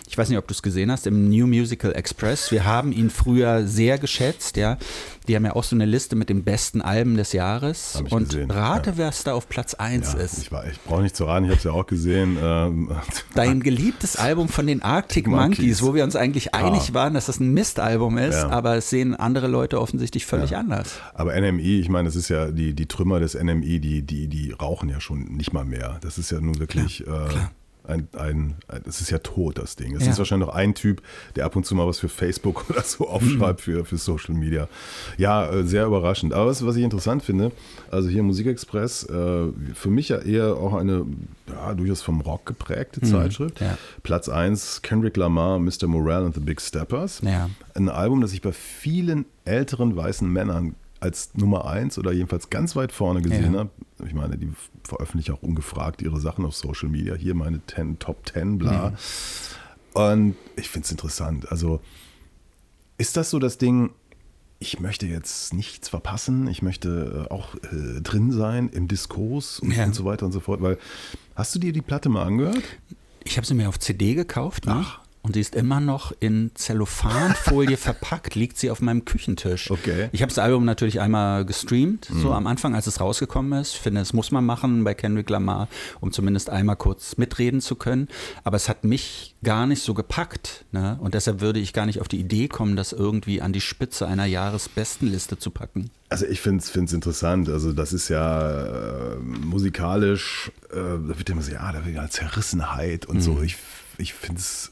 Ich weiß nicht, ob du es gesehen hast, im New Musical Express. Wir haben ihn früher sehr geschätzt, ja. Die haben ja auch so eine Liste mit den besten Alben des Jahres. Hab ich Und gesehen, rate, ja. wer es da auf Platz 1 Ja, ist. ich war, ich brauche nicht zu raten, ich habe es ja auch gesehen. Ähm, (laughs) Dein geliebtes Album von den Arctic Monkeys. Monkeys, wo wir uns eigentlich einig waren, dass das ein Mistalbum ist, Ja. aber es sehen andere Leute offensichtlich völlig anders. Aber NMI, ich meine, das ist ja die, die Trümmer des NMI, die, die, die rauchen ja schon nicht mal mehr. Das ist ja nun wirklich äh, ein, ein, ein, das ist ja tot, das Ding. Es Ja. ist wahrscheinlich noch ein Typ, der ab und zu mal was für Facebook (laughs) oder so aufschreibt für, für Social Media. Ja, äh, sehr überraschend. Aber was, was ich interessant finde, also hier Musikexpress, äh, für mich ja eher auch eine ja, durchaus vom Rock geprägte Zeitschrift. ja. Platz 1, Kendrick Lamar, Mr. Morale and the Big Steppers. Ja. Ein Album, das ich bei vielen älteren weißen Männern als Nummer eins oder jedenfalls ganz weit vorne gesehen Ja. habe. Ich meine, die veröffentlichen auch ungefragt ihre Sachen auf Social Media. Hier meine 10, Top 10, bla. Und ich finde es interessant. Also ist das so das Ding, ich möchte jetzt nichts verpassen, ich möchte äh, auch äh, drin sein im Diskurs und, Ja. und so weiter und so fort. Weil, hast du dir die Platte mal angehört? Ich habe sie mir auf CD gekauft ne? Und sie ist immer noch in Zellophanfolie (laughs) verpackt, liegt sie auf meinem Küchentisch. Okay. Ich habe das Album natürlich einmal gestreamt, so am Anfang, als es rausgekommen ist. Ich finde, das muss man machen bei Kendrick Lamar, um zumindest einmal kurz mitreden zu können. Aber es hat mich gar nicht so gepackt. Ne? Und deshalb würde ich gar nicht auf die Idee kommen, das irgendwie an die Spitze einer Jahresbestenliste zu packen. Also ich finde es interessant. Also das ist ja äh, musikalisch, äh, da wird immer so, ja, da wird ja Zerrissenheit und so. Ich, ich finde es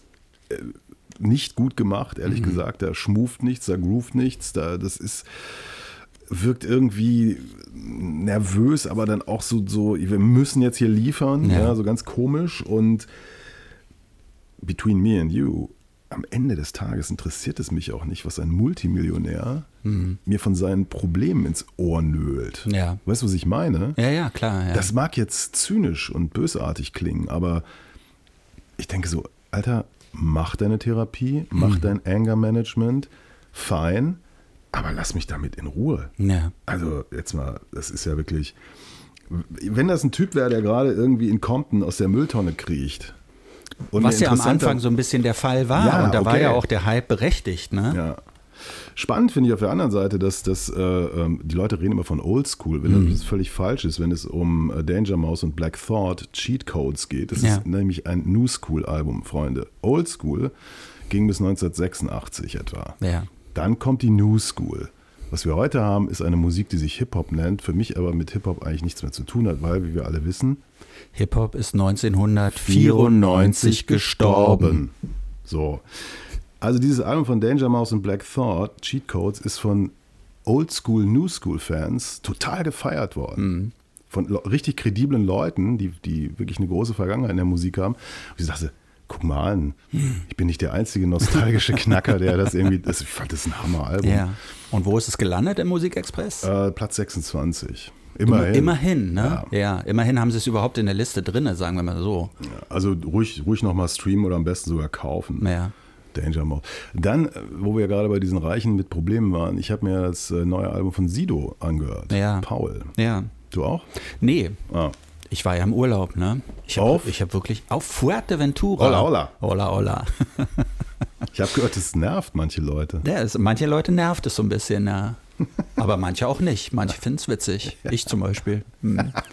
nicht gut gemacht, ehrlich gesagt. Da schmuft nichts, da groovt nichts. Da, das ist wirkt irgendwie nervös, aber dann auch so, so wir müssen jetzt hier liefern, Ja. ja. so ganz komisch. Und Between Me and You, am Ende des Tages interessiert es mich auch nicht, was ein Multimillionär mir von seinen Problemen ins Ohr nölt. Ja. Weißt du, was ich meine? Ja, ja, klar. Ja. Das mag jetzt zynisch und bösartig klingen, aber ich denke so, Alter, mach deine Therapie, mach dein Anger Management, fein, aber lass mich damit in Ruhe. ja. Also jetzt mal, das ist ja wirklich, wenn das ein Typ wäre, der gerade irgendwie in Compton aus der Mülltonne kriecht. Und Was ja am Anfang so ein bisschen der Fall war. Ja, und da war okay. ja auch der Hype berechtigt. Ne? Ja. Spannend finde ich auf der anderen Seite, dass, dass äh, ähm, die Leute reden immer von Oldschool, wenn das völlig falsch ist, wenn es um äh, Danger Mouse und Black Thought Cheat Codes geht. Das Ja. ist nämlich ein New School Album, Freunde. Oldschool ging bis 1986 etwa. Ja. Dann kommt die New School. Was wir heute haben, ist eine Musik, die sich Hip-Hop nennt, für mich aber mit Hip-Hop eigentlich nichts mehr zu tun hat, weil, wie wir alle wissen, Hip-Hop ist 1994 gestorben. So. Also dieses Album von Danger Mouse und Black Thought, Cheat Codes, ist von Oldschool, New School Fans total gefeiert worden. Mhm. Von richtig krediblen Leuten, die, die wirklich eine große Vergangenheit in der Musik haben. Und ich dachte, guck mal an, ich bin nicht der einzige nostalgische (laughs) Knacker, der das irgendwie, das, ich fand das ein Hammer-Album. Ja. Und wo ist es gelandet im Musikexpress? Äh, Platz 26. Immer- Immerhin. Immerhin, ne? Ja. Ja. immerhin haben sie es überhaupt in der Liste drin, sagen wir mal so. Also ruhig, ruhig nochmal streamen oder am besten sogar kaufen. Ja. Danger Mouse. Dann, äh, wo wir gerade bei diesen Reichen mit Problemen waren, ich habe mir das äh, neue Album von Sido angehört. Ja. Paul. Ja. Du auch? Nee, Ah. ich war ja im Urlaub, ne? Ich habe Auf? hab wirklich auf Fuerteventura. Hola, hola. Hola, hola. Ich habe gehört, das nervt manche Leute. Ja, es, manche Leute nervt es so ein bisschen, ja. (laughs) Aber manche auch nicht. Manche finden es witzig. Ich zum Beispiel. Hm. (laughs)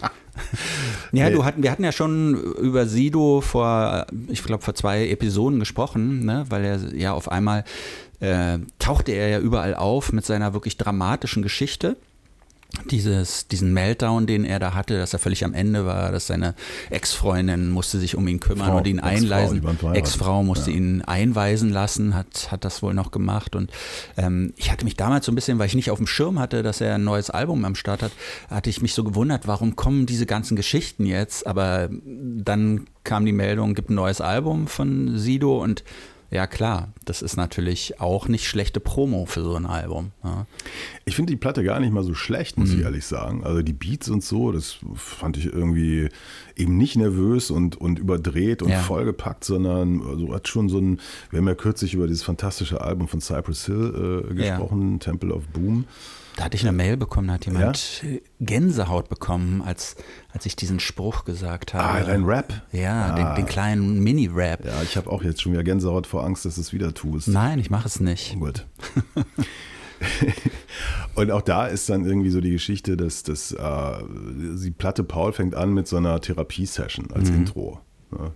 Ja, du hatten, wir hatten ja schon über Sido vor, ich glaube, vor zwei Episoden gesprochen, ne? weil er ja auf einmal äh, tauchte er ja überall auf mit seiner wirklich dramatischen Geschichte. Dieses, diesen Meltdown, den er da hatte, dass er völlig am Ende war, dass seine Ex-Freundin musste sich um ihn kümmern Frau, und ihn einleisen. Ex-Frau musste Ja. ihn einweisen lassen, hat, hat das wohl noch gemacht. Und ähm, ich hatte mich damals so ein bisschen, weil ich nicht auf dem Schirm hatte, dass er ein neues Album am Start hat, hatte ich mich so gewundert, warum kommen diese ganzen Geschichten jetzt? Aber dann kam die Meldung, gibt ein neues Album von Sido und ja klar, das ist natürlich auch nicht schlechte Promo für so ein Album. Ja. Ich finde die Platte gar nicht mal so schlecht, muss Mhm. ich ehrlich sagen. Also die Beats und so, das fand ich irgendwie eben nicht nervös und, und überdreht und Ja. vollgepackt, sondern also hat schon so ein, wir haben ja kürzlich über dieses fantastische Album von Cypress Hill äh, Ja. gesprochen, Temple of Boom. Da hatte ich eine Mail bekommen, da hat jemand Gänsehaut bekommen, als, als ich diesen Spruch gesagt habe. Ah, dein Rap. Ja, Ah. den, den kleinen Mini-Rap. Ja, ich habe auch jetzt schon wieder Gänsehaut vor Angst, dass du es wieder tust. Nein, ich mache es nicht. Gut. (laughs) Und auch da ist dann irgendwie so die Geschichte, dass, dass äh, die Platte Paul fängt an mit so einer Therapiesession als Intro. Ne?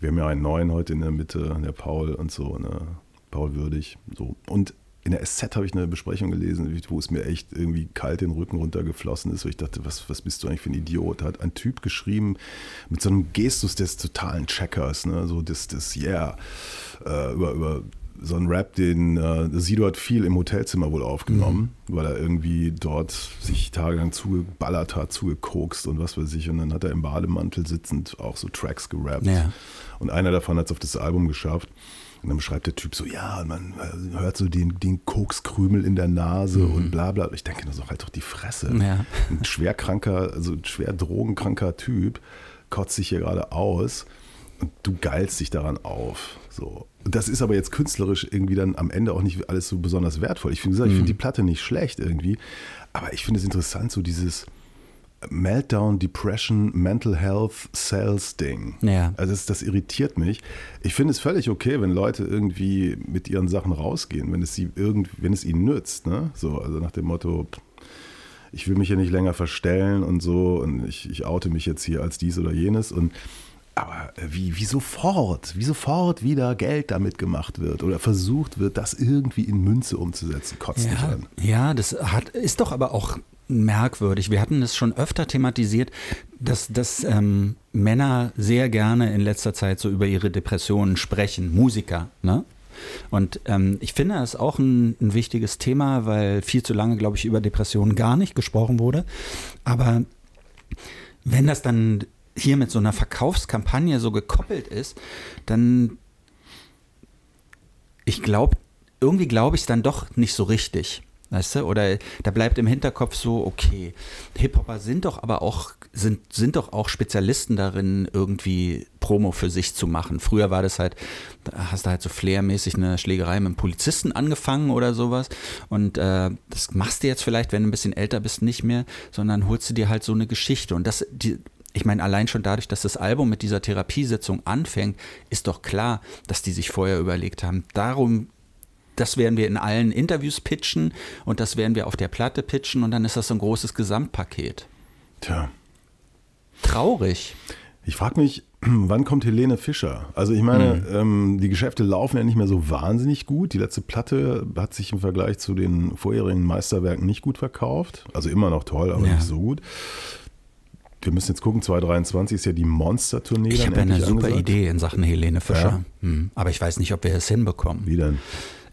Wir haben ja einen neuen heute in der Mitte, der Paul und so, ne? Paul Würdig. So. Und in der SZ habe ich eine Besprechung gelesen, wo es mir echt irgendwie kalt den Rücken runtergeflossen ist, wo ich dachte, was, was bist du eigentlich für ein Idiot? Da hat ein Typ geschrieben mit so einem Gestus des totalen Checkers, ne? so das, das Yeah, äh, über, über so einen Rap, den äh, Sido hat viel im Hotelzimmer wohl aufgenommen, weil er irgendwie dort sich tagelang zugeballert hat, zugekokst und was weiß ich. Und dann hat er im Bademantel sitzend auch so Tracks gerappt. Ja. Und einer davon hat es auf das Album geschafft. Und dann beschreibt der Typ so, ja, man äh, hört so den, den Kokskrümel in der Nase und bla bla. Ich denke, das ist doch halt doch die Fresse. Ja. Ein schwerkranker, also ein schwer drogenkranker Typ kotzt sich hier gerade aus und du geilst dich daran auf. So. Das ist aber jetzt künstlerisch irgendwie dann am Ende auch nicht alles so besonders wertvoll. Ich finde, ich finde die Platte nicht schlecht irgendwie, aber ich finde es interessant, so dieses Meltdown, Depression, Mental Health, Sales Ding. Ja. Also das, das irritiert mich. Ich finde es völlig okay, wenn Leute irgendwie mit ihren Sachen rausgehen, wenn es sie irgend, wenn es ihnen nützt. Ne? So, also nach dem Motto, ich will mich hier nicht länger verstellen und so und ich, ich oute mich jetzt hier als dies oder jenes und aber wie, wie sofort, wie sofort wieder Geld damit gemacht wird oder versucht wird, das irgendwie in Münze umzusetzen, kotzt mich Ja, an. ja, das hat, ist doch aber auch merkwürdig. Wir hatten es schon öfter thematisiert, dass, dass ähm, Männer sehr gerne in letzter Zeit so über ihre Depressionen sprechen, Musiker, ne? Und ähm, ich finde das auch ein, ein wichtiges Thema, weil viel zu lange, glaube ich, über Depressionen gar nicht gesprochen wurde. Aber wenn das dann hier mit so einer Verkaufskampagne so gekoppelt ist, dann ich glaube, irgendwie glaube ich es dann doch nicht so richtig. Weißt du? Oder da bleibt im Hinterkopf so, okay, Hip-Hopper sind doch aber auch, sind, sind doch auch Spezialisten darin, irgendwie Promo für sich zu machen. Früher war das halt, da hast du halt so flairmäßig eine Schlägerei mit einem Polizisten angefangen oder sowas. Und äh, das machst du jetzt vielleicht, wenn du ein bisschen älter bist, nicht mehr, sondern holst du dir halt so eine Geschichte. Und das, die, ich meine, allein schon dadurch, dass das Album mit dieser Therapiesitzung anfängt, ist doch klar, dass die sich vorher überlegt haben. Darum, das werden wir in allen Interviews pitchen und das werden wir auf der Platte pitchen und dann ist das so ein großes Gesamtpaket. Tja. Traurig. Ich frage mich, (clears throat) wann kommt Helene Fischer? Also ich meine, ähm, die Geschäfte laufen ja nicht mehr so wahnsinnig gut. Die letzte Platte hat sich im Vergleich zu den vorherigen Meisterwerken nicht gut verkauft. Also immer noch toll, aber Ja. nicht so gut. Wir müssen jetzt gucken, 2023 ist ja die Monster-Tournee. Ich habe ja eine super angesagt. Idee in Sachen Helene Fischer. Hm. Aber ich weiß nicht, ob wir es hinbekommen. Wie denn?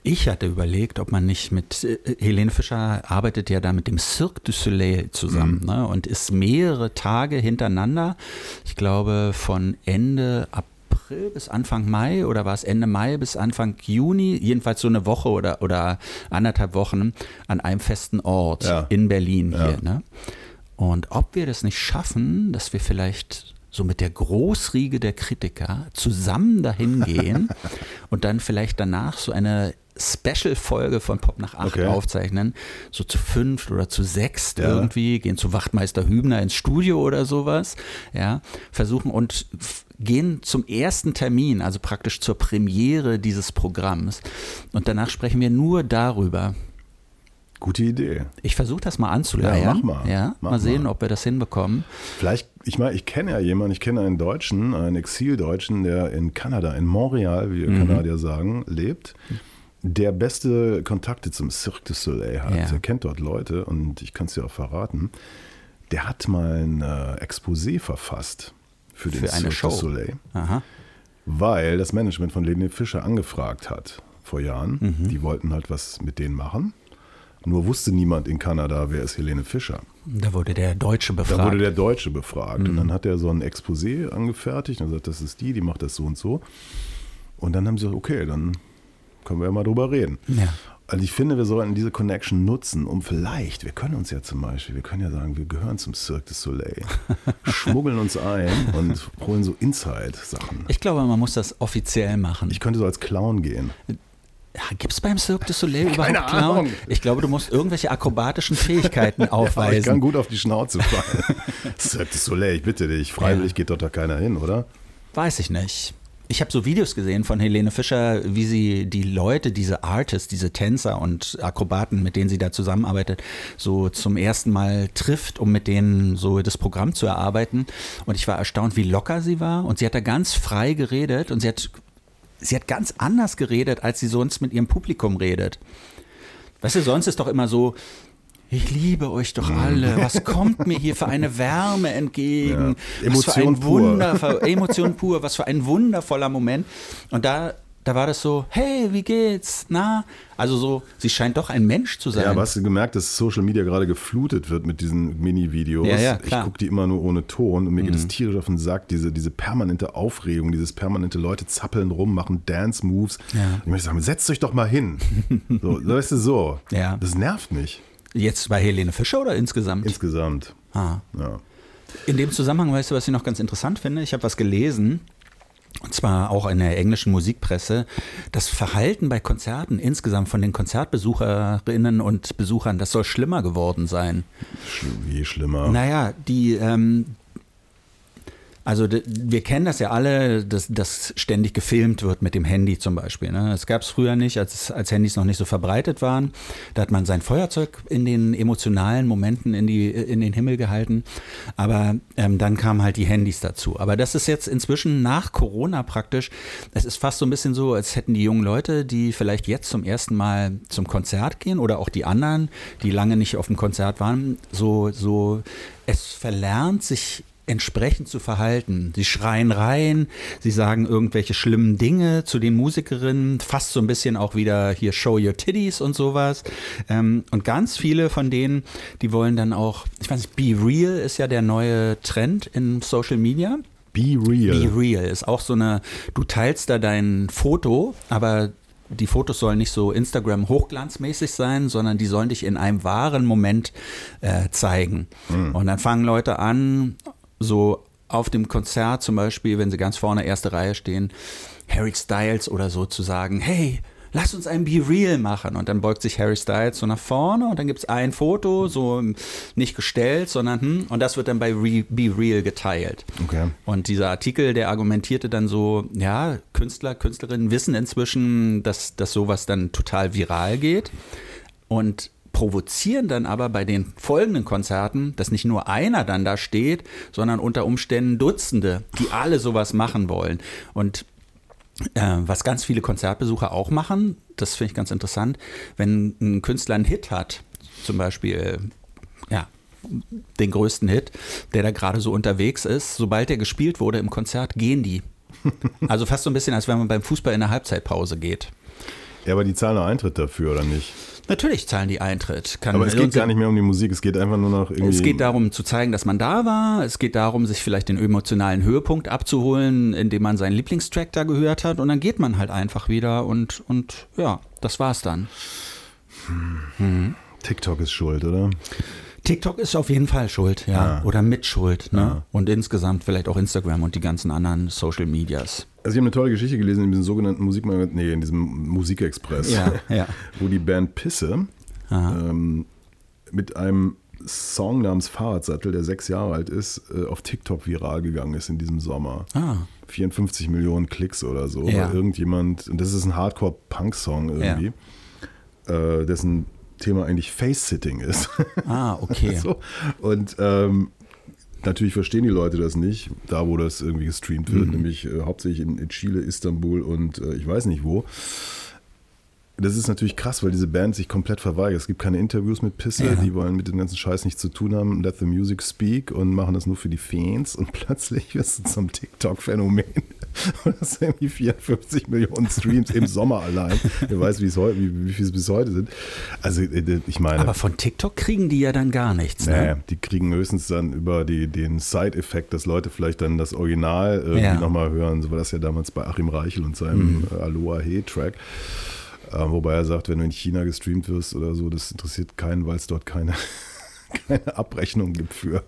Ich hatte überlegt, ob man nicht mit äh, Helene Fischer arbeitet ja da mit dem Cirque du Soleil zusammen ne, und ist mehrere Tage hintereinander, ich glaube von Ende April bis Anfang Mai oder war es Ende Mai bis Anfang Juni, jedenfalls so eine Woche oder, oder anderthalb Wochen an einem festen Ort Ja. in Berlin Ja. hier. Ne? Und ob wir das nicht schaffen, dass wir vielleicht so mit der Großriege der Kritiker zusammen dahin gehen (laughs) und dann vielleicht danach so eine Special-Folge von Pop nach acht Okay. aufzeichnen, so zu fünf oder zu sechs Ja. irgendwie, gehen zu Wachtmeister Hübner ins Studio oder sowas, ja, versuchen und gehen zum ersten Termin, also praktisch zur Premiere dieses Programms und danach sprechen wir nur darüber, Gute Idee. ich versuche das mal anzuleiern. Ja, mach mal. Ja, Mach mal sehen, mal. ob wir das hinbekommen. Vielleicht, ich meine, ich kenne ja jemanden, ich kenne einen Deutschen, einen Exildeutschen, der in Kanada, in Montreal, wie wir Mhm. Kanadier sagen, lebt. Der beste Kontakte zum Cirque du Soleil hat. Ja. Er kennt dort Leute und ich kann es dir auch verraten. Der hat mal ein äh, Exposé verfasst für den Für Cirque Show. du Soleil, Aha. weil das Management von Lene Fischer angefragt hat vor Jahren. Mhm. Die wollten halt was mit denen machen. Nur wusste niemand in Kanada, wer ist Helene Fischer. Da wurde der Deutsche Da befragt. wurde der Deutsche befragt und Mhm. dann hat er so ein Exposé angefertigt und gesagt, das ist die, die macht das so und so. Und dann haben sie gesagt, okay, dann können wir ja mal drüber reden. Ja. Also ich finde, wir sollten diese Connection nutzen, um vielleicht, wir können uns ja zum Beispiel, wir können ja sagen, wir gehören zum Cirque du Soleil, (laughs) schmuggeln uns ein und holen so Inside-Sachen. ich glaube, man muss das offiziell machen. Ich könnte so als Clown gehen. Ja, Gibt es beim Cirque du Soleil (laughs) Keine überhaupt Clown? Ahnung. Ich glaube, du musst irgendwelche akrobatischen Fähigkeiten (laughs) Aber ich kann aufweisen. gut auf die Schnauze fallen. Cirque du Soleil, ich bitte dich, freiwillig Ja. geht dort da keiner hin, oder? Weiß ich nicht. Ich habe so Videos gesehen von Helene Fischer, wie sie die Leute, diese Artists, diese Tänzer und Akrobaten, mit denen sie da zusammenarbeitet, so zum ersten Mal trifft, um mit denen so das Programm zu erarbeiten. Und ich war erstaunt, wie locker sie war. Und sie hat da ganz frei geredet und sie hat, sie hat ganz anders geredet, als sie sonst mit ihrem Publikum redet. Weißt du, sonst ist doch immer so, ich liebe euch doch alle. Was (laughs) kommt mir hier für eine Wärme entgegen? Ja. Was für Emotion ein pur. Wunder, (laughs) Emotion pur. Was für ein wundervoller Moment. Und da, da war das so, hey, wie geht's? Na? Also so, sie scheint doch ein Mensch zu sein. Ja, aber hast du gemerkt, dass Social Media gerade geflutet wird mit diesen Mini-Videos? Ja, ja, ich. Mhm. gucke die immer nur ohne Ton und mir geht es tierisch auf den Sack, diese, diese permanente Aufregung, dieses permanente Leute zappeln rum, machen Dance-Moves. Ja. Ich möchte sagen, setzt euch doch mal hin. (laughs) So, weißt du, so. Ja. Das nervt mich Jetzt bei Helene Fischer oder insgesamt? insgesamt. ah. Ja. In dem Zusammenhang, weißt du, was ich noch ganz interessant finde? Ich habe was gelesen, und zwar auch in der englischen Musikpresse, das Verhalten bei Konzerten insgesamt von den Konzertbesucherinnen und Besuchern, das soll schlimmer geworden sein. Je schlimmer. Naja, die, ähm, also wir kennen das ja alle, dass das ständig gefilmt wird mit dem Handy zum Beispiel. Ne? Das gab es früher nicht, als, als Handys noch nicht so verbreitet waren. Da hat man sein Feuerzeug in den emotionalen Momenten in, die, in den Himmel gehalten. Aber ähm, dann kamen halt die Handys dazu. Aber das ist jetzt inzwischen nach Corona praktisch, es ist fast so ein bisschen so, als hätten die jungen Leute, die vielleicht jetzt zum ersten Mal zum Konzert gehen oder auch die anderen, die lange nicht auf dem Konzert waren, so, so es verlernt sich entsprechend zu verhalten. Sie schreien rein, sie sagen irgendwelche schlimmen Dinge zu den Musikerinnen, fast so ein bisschen auch wieder hier Show Your Titties und sowas. Ähm, und ganz viele von denen, die wollen dann auch, ich weiß nicht, Be Real ist ja der neue Trend in Social Media. Be real. Be Real ist auch so eine, du teilst da dein Foto, aber die Fotos sollen nicht so Instagram hochglanzmäßig sein, sondern die sollen dich in einem wahren Moment äh, zeigen. Und dann fangen Leute an, so auf dem Konzert zum Beispiel, wenn sie ganz vorne erste Reihe stehen, Harry Styles oder so zu sagen, hey, lass uns ein Be Real machen. Und dann beugt sich Harry Styles so nach vorne und dann gibt es ein Foto, so nicht gestellt, sondern hm, und das wird dann bei Re Be Real geteilt. Okay. Und dieser Artikel, der argumentierte dann so, ja, Künstler, Künstlerinnen wissen inzwischen, dass, dass sowas dann total viral geht und provozieren dann aber bei den folgenden Konzerten, dass nicht nur einer dann da steht, sondern unter Umständen Dutzende, die alle sowas machen wollen. Und äh, was ganz viele Konzertbesucher auch machen, das finde ich ganz interessant, wenn ein Künstler einen Hit hat, zum Beispiel, ja, den größten Hit, der da gerade so unterwegs ist, sobald der gespielt wurde im Konzert, gehen die. (laughs) Also fast so ein bisschen, als wenn man beim Fußball in der Halbzeitpause geht. Ja, aber die zahlen noch Eintritt dafür, oder nicht? Natürlich zahlen die Eintritt. Kann Aber es geht gar nicht mehr um die Musik, es geht einfach nur noch irgendwie. Es geht darum zu zeigen, dass man da war. Es geht darum, sich vielleicht den emotionalen Höhepunkt abzuholen, indem man seinen Lieblingstrack da gehört hat. Und dann geht man halt einfach wieder und, und ja, das war's dann. TikTok ist schuld, oder? TikTok ist auf jeden Fall schuld, ja. Ja. Oder mit Schuld, ne? Und insgesamt vielleicht auch Instagram und die ganzen anderen Social Medias. Also ich habe eine tolle Geschichte gelesen in diesem sogenannten Musikmagazin, nee, in diesem Musikexpress, Ja, ja. (laughs) wo die Band Pisse ähm, mit einem Song namens Fahrradsattel, der sechs Jahre alt ist, äh, auf TikTok viral gegangen ist in diesem Sommer. Ah, 54 Millionen Klicks oder so, Ja. irgendjemand, und das ist ein Hardcore-Punk-Song irgendwie, äh, dessen Thema eigentlich Face-Sitting ist. ah okay. (laughs) so. Und ähm, natürlich verstehen die Leute das nicht, da wo das irgendwie gestreamt wird, Mhm. nämlich äh, hauptsächlich in, in Chile, Istanbul und äh, ich weiß nicht wo. Das ist natürlich krass, weil diese Band sich komplett verweigert. Es gibt keine Interviews mit Pisse, Ja. die wollen mit dem ganzen Scheiß nichts zu tun haben. Let the music speak und machen das nur für die Fans und (laughs) plötzlich wirst du zum TikTok-Phänomen. (laughs) Und das sind irgendwie 54 Millionen Streams im Sommer allein. Wer weiß, wie es heute, wie, wie viel es bis heute sind. Also, äh, ich meine. Aber von TikTok kriegen die ja dann gar nichts. Nee, Ne? die kriegen höchstens dann über die, den Side-Effekt, dass Leute vielleicht dann das Original irgendwie Ja. Mhm. nochmal hören. So war das ja damals bei Achim Reichel und seinem äh, Aloha He-Track. Äh, wobei er sagt, wenn du in China gestreamt wirst oder so, das interessiert keinen, weil es dort keine, (laughs) keine Abrechnung gibt für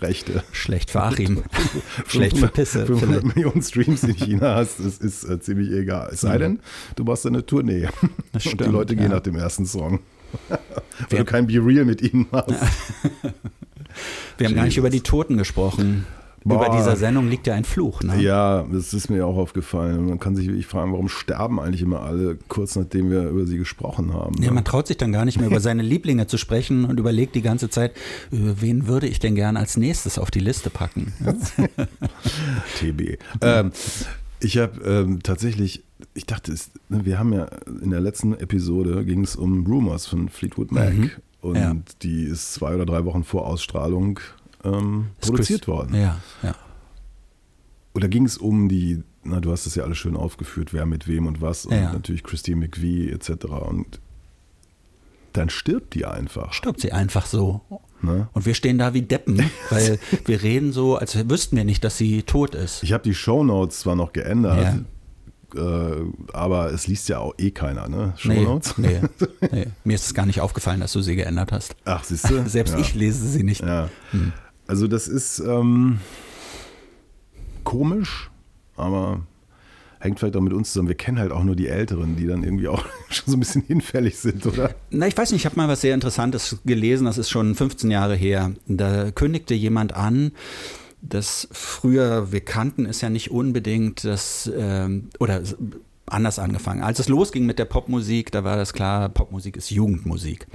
Rechte. Schlecht für Achim. (laughs) Schlecht für Pisse. 500 vielleicht. Millionen Streams in China hast, das ist äh, ziemlich egal. Es sei denn, du machst eine Tournee. Das (laughs) und die stimmt, Leute gehen ja. nach dem ersten Song. Weil du kein Be Real mit ihnen machst. Wir haben gar nicht Jesus. über die Toten gesprochen. Boah. Über dieser Sendung liegt ja ein Fluch. Ne? Ja, das ist mir auch aufgefallen. Und Man kann sich wirklich fragen, warum sterben eigentlich immer alle kurz nachdem wir über sie gesprochen haben. Ja, ne? man traut sich dann gar nicht mehr über (laughs) seine Lieblinge zu sprechen und überlegt die ganze Zeit, über wen würde ich denn gern als nächstes auf die Liste packen? (laughs) TB. Ähm, ich habe ähm, tatsächlich, ich dachte, es, ne, wir haben ja in der letzten Episode ging es um Rumors von Fleetwood Mac. Und Mhm. Ja. die ist zwei oder drei Wochen vor Ausstrahlung ähm, produziert worden. Ja, ja. Oder ging es um die, na, du hast es ja alles schön aufgeführt, wer mit wem und was. Und Ja. natürlich Christine McVie etc. Und dann stirbt die einfach. Stirbt sie einfach so. Ne? Und wir stehen da wie Deppen, (laughs) weil wir reden so, als wüssten wir nicht, dass sie tot ist. Ich habe die Shownotes zwar noch geändert, Ja. äh, aber es liest ja auch eh keiner, ne? Nee, Shownotes? nee, (laughs) nee. Mir ist es gar nicht aufgefallen, dass du sie geändert hast. Ach, siehst du? (laughs) Selbst ja. ich lese sie nicht. Ja. Also das ist ähm, komisch, aber hängt vielleicht auch mit uns zusammen. Wir kennen halt auch nur die Älteren, die dann irgendwie auch (laughs) schon so ein bisschen hinfällig sind, oder? Na, ich weiß nicht, ich habe mal was sehr Interessantes gelesen, das ist schon 15 Jahre her. Da kündigte jemand an, dass früher, wir kannten es ja nicht unbedingt, dass, ähm, oder anders angefangen. Als es losging mit der Popmusik, da war das klar, Popmusik ist Jugendmusik.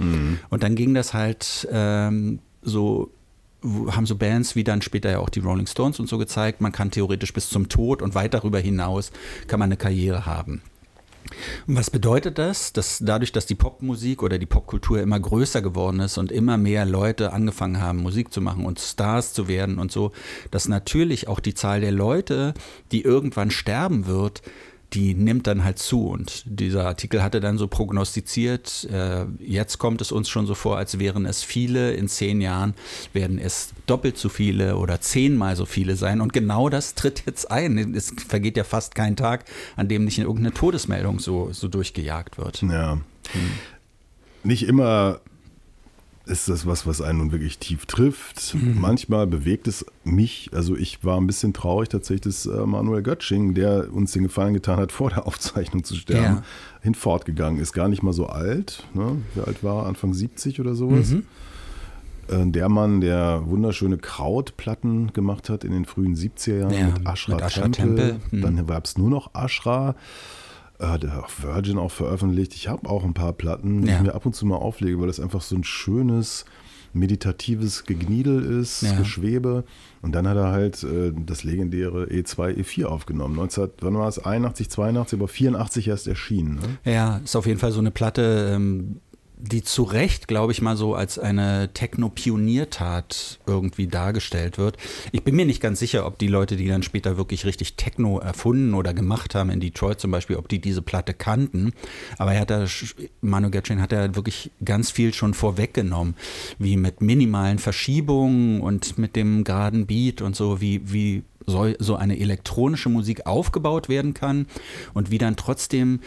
Und dann ging das halt ähm, so haben so Bands wie dann später ja auch die Rolling Stones und so gezeigt, man kann theoretisch bis zum Tod und weit darüber hinaus kann man eine Karriere haben. Und was bedeutet das? Dass dadurch, dass die Popmusik oder die Popkultur immer größer geworden ist und immer mehr Leute angefangen haben, Musik zu machen und Stars zu werden und so, dass natürlich auch die Zahl der Leute, die irgendwann sterben wird, die nimmt dann halt zu. Und dieser Artikel hatte dann so prognostiziert, äh, jetzt kommt es uns schon so vor, als wären es viele, in zehn Jahren werden es doppelt so viele oder zehnmal so viele sein. Und genau das tritt jetzt ein. Es vergeht ja fast kein Tag, an dem nicht irgendeine Todesmeldung so, so durchgejagt wird. Ja. Nicht immer ist das was, was einen nun wirklich tief trifft. Manchmal bewegt es mich. Also ich war ein bisschen traurig tatsächlich, dass äh, Manuel Götsching, der uns den Gefallen getan hat, (laughs) vor der Aufzeichnung zu sterben, Ja. hinfortgegangen ist. Gar nicht mal so alt. Ne? Wie alt war er? Anfang 70 oder sowas. Äh, Der Mann, der wunderschöne Krautplatten gemacht hat in den frühen 70er Jahren Ja, mit Ashra, mit Ashra Temple. Temple, hm. Dann gab es nur noch Ashra. Äh, der hat auch Virgin auch veröffentlicht. Ich habe auch ein paar Platten, die Ja. ich mir ab und zu mal auflege, weil das einfach so ein schönes, meditatives Gegniedel ist, Ja. Geschwebe. Und dann hat er halt äh, das legendäre E2, E4 aufgenommen. 19, wann war es? 81, 82, aber 84 erst erschienen. Ne? Ja, ist auf jeden Fall so eine Platte, ähm, die zu Recht, glaube ich mal, so als eine Techno-Pioniertat irgendwie dargestellt wird. Ich bin mir nicht ganz sicher, ob die Leute, die dann später wirklich richtig Techno erfunden oder gemacht haben, in Detroit zum Beispiel, ob die diese Platte kannten. Aber er hat da, Manu Gatchin hat da wirklich ganz viel schon vorweggenommen, wie mit minimalen Verschiebungen und mit dem geraden Beat und so, wie, wie so, so eine elektronische Musik aufgebaut werden kann und wie dann trotzdem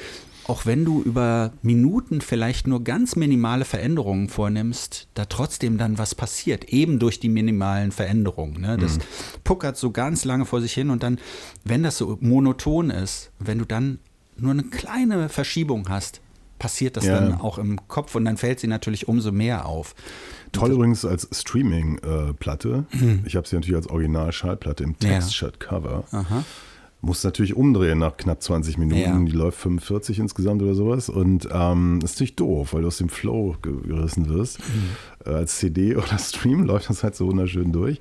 auch wenn du über Minuten vielleicht nur ganz minimale Veränderungen vornimmst, da trotzdem dann was passiert, eben durch die minimalen Veränderungen. Ne? Das puckert so ganz lange vor sich hin und dann, wenn das so monoton ist, wenn du dann nur eine kleine Verschiebung hast, passiert das Ja. dann auch im Kopf und dann fällt sie natürlich umso mehr auf. Toll übrigens als Streaming-Platte. Ich habe sie natürlich als Original-Schallplatte im Ja. Muss natürlich umdrehen nach knapp 20 Minuten. Ja. Die läuft 45 insgesamt oder sowas. Und ähm, ist natürlich doof, weil du aus dem Flow ge- gerissen wirst. Mhm. Äh, als CD oder Stream (laughs) läuft das halt so wunderschön durch.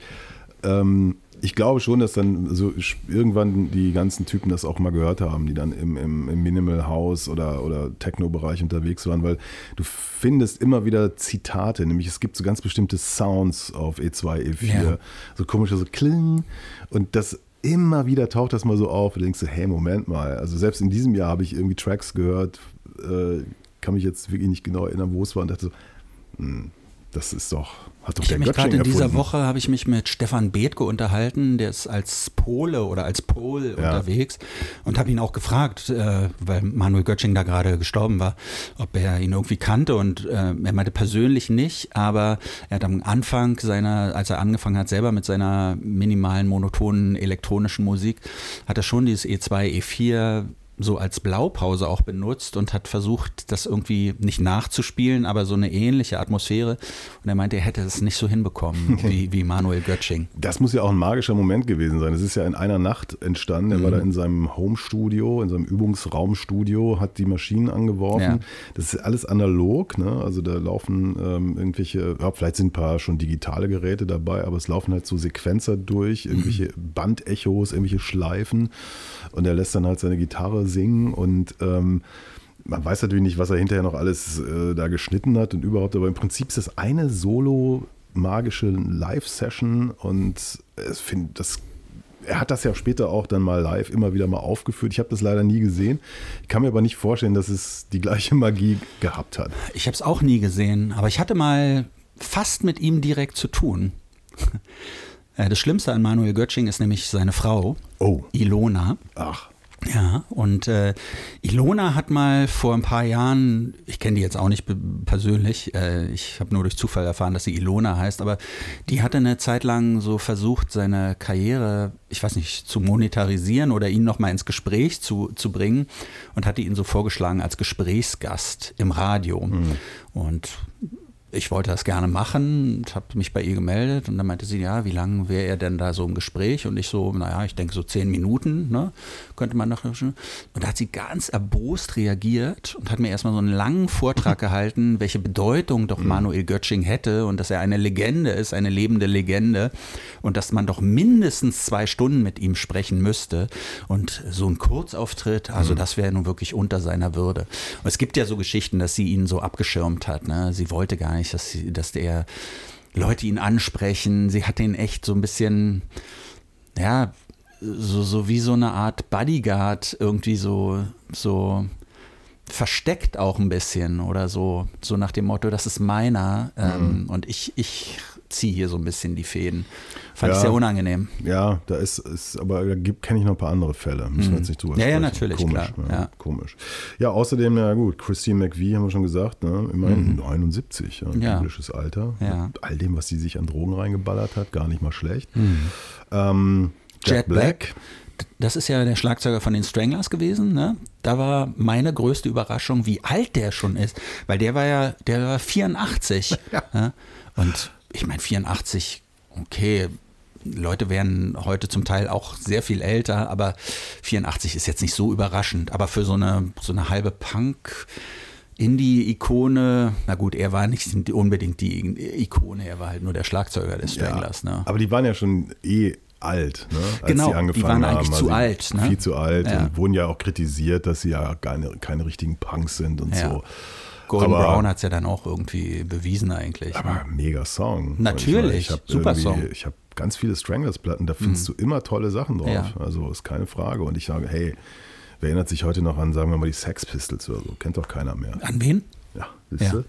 Ähm, ich glaube schon, dass dann so irgendwann die ganzen Typen das auch mal gehört haben, die dann im, im, im Minimal House oder, oder Techno-Bereich unterwegs waren, weil du findest immer wieder Zitate, nämlich es gibt so ganz bestimmte Sounds auf E2, E4, Ja. so komische, so Kling und das immer wieder taucht das mal so auf und denkst du, hey, Moment mal, also selbst in diesem Jahr habe ich irgendwie Tracks gehört, äh, kann mich jetzt wirklich nicht genau erinnern, wo es war und dachte so, hm, das ist doch, hat doch Ich der habe mich gerade in dieser. Woche habe ich mich mit Stefan Bethke unterhalten, der ist als Pole oder als Pol Ja. unterwegs und habe ihn auch gefragt, äh, weil Manuel Göttsching da gerade gestorben war, ob er ihn irgendwie kannte und äh, er meinte persönlich nicht, aber er hat am Anfang seiner, als er angefangen hat selber mit seiner minimalen monotonen elektronischen Musik, hat er schon dieses E E2, E4 so als Blaupause auch benutzt und hat versucht, das irgendwie nicht nachzuspielen, aber so eine ähnliche Atmosphäre. Und er meinte, er hätte es nicht so hinbekommen (laughs) wie, wie Manuel Göttsching. Das muss ja auch ein magischer Moment gewesen sein. Es ist ja in einer Nacht entstanden. Er war Mhm. da in seinem Home-Studio, in seinem Übungsraumstudio, hat die Maschinen angeworfen. Ja. Das ist alles analog. Ne? Also da laufen ähm, irgendwelche, ja, vielleicht sind ein paar schon digitale Geräte dabei, aber es laufen halt so Sequenzer durch, irgendwelche Mhm. Bandechos, irgendwelche Schleifen. Und er lässt dann halt seine Gitarre singen und ähm, man weiß natürlich nicht, was er hinterher noch alles äh, da geschnitten hat und überhaupt, aber im Prinzip ist das eine Solo magische Live-Session und es find, das, er hat das ja später auch dann mal live immer wieder mal aufgeführt. Ich habe das leider nie gesehen. Ich kann mir aber nicht vorstellen, dass es die gleiche Magie gehabt hat. Ich habe es auch nie gesehen, aber ich hatte mal fast mit ihm direkt zu tun. Äh, Das Schlimmste an Manuel Göttsching ist nämlich seine Frau, Oh, Ilona. ach, Ja, und äh, Ilona hat mal vor ein paar Jahren, ich kenne die jetzt auch nicht persönlich, äh, ich habe nur durch Zufall erfahren, dass sie Ilona heißt, aber die hatte eine Zeit lang so versucht, seine Karriere, ich weiß nicht, zu monetarisieren oder ihn nochmal ins Gespräch zu, zu bringen und hatte ihn so vorgeschlagen als Gesprächsgast im Radio. Und ich wollte das gerne machen und habe mich bei ihr gemeldet und dann meinte sie, ja, wie lange wäre er denn da so im Gespräch? Und ich so, naja, ich denke so zehn Minuten, ne? könnte man noch. Und da hat sie ganz erbost reagiert und hat mir erstmal so einen langen Vortrag (laughs) gehalten, welche Bedeutung doch Manuel Göttsching hätte und dass er eine Legende ist, eine lebende Legende und dass man doch mindestens zwei Stunden mit ihm sprechen müsste. Und so ein Kurzauftritt, also das wäre nun wirklich unter seiner Würde. Und es gibt ja so Geschichten, dass sie ihn so abgeschirmt hat. Ne? Sie wollte gar nicht, dass, sie, dass der Leute ihn ansprechen. Sie hat ihn echt so ein bisschen, ja, so, so wie so eine Art Bodyguard irgendwie so, so versteckt auch ein bisschen oder so, so nach dem Motto, das ist meiner ähm, und ich, ich ziehe hier so ein bisschen die Fäden. Fand ich Ja. sehr unangenehm. ja, da ist, ist aber da kenne ich noch ein paar andere Fälle. Müssen wir jetzt nicht drüber Mhm. Ja, ja, sprechen. natürlich, komisch, klar, Ja, ja. Komisch. Ja, außerdem, na gut, Christine McVie haben wir schon gesagt, ne? immerhin 79, ja, ein Mhm. Ja. biblisches Alter. Ja. Mit all dem, was sie sich an Drogen reingeballert hat, gar nicht mal schlecht. Ähm, Jack, Mhm. Jet Black. Black. Das ist ja der Schlagzeuger von den Stranglers gewesen. Ne? Da war meine größte Überraschung, wie alt der schon ist. Weil der war ja, der war 84. (laughs) ja. Und ich meine, 84, okay, Leute werden heute zum Teil auch sehr viel älter, aber 84 ist jetzt nicht so überraschend. Aber für so eine, so eine halbe Punk- Indie-Ikone, na gut, er war nicht unbedingt die Ikone, er war halt nur der Schlagzeuger des Stranglers. Ne? Aber die waren ja schon eh alt, ne? als Genau, sie die angefangen waren haben. eigentlich zu Also alt, ne? Viel zu alt Ja. und wurden ja auch kritisiert, dass sie ja keine, keine richtigen Punks sind und Ja. so. Golden Aber- Brown hat es ja dann auch irgendwie bewiesen eigentlich. Aber Ne? mega Song. Natürlich, ich hab super irgendwie- Song. Mhm. Ich habe ganz viele Stranglers-Platten, da findest du immer tolle Sachen drauf. Ja. Also ist keine Frage. Und ich sage, hey, wer erinnert sich heute noch an, sagen wir mal, die Sex Pistols oder so? Kennt doch keiner mehr. An wen? Ja, siehst Ja. du?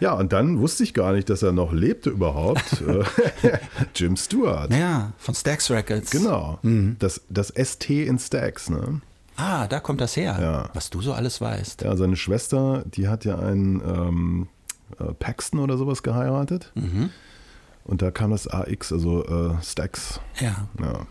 Ja, und dann wusste ich gar nicht, dass er noch lebte überhaupt. (laughs) (laughs) Jim Stewart. Ja, von Stax Records. Genau. Mhm. Das, das ST in Stacks, ne? Ah, da kommt das her. Ja. Was du so alles weißt. Ja, seine Schwester, die hat ja einen ähm, äh, Paxton oder sowas geheiratet. Mhm. Und da kam das AX, also äh, Stacks. Ja. Ja,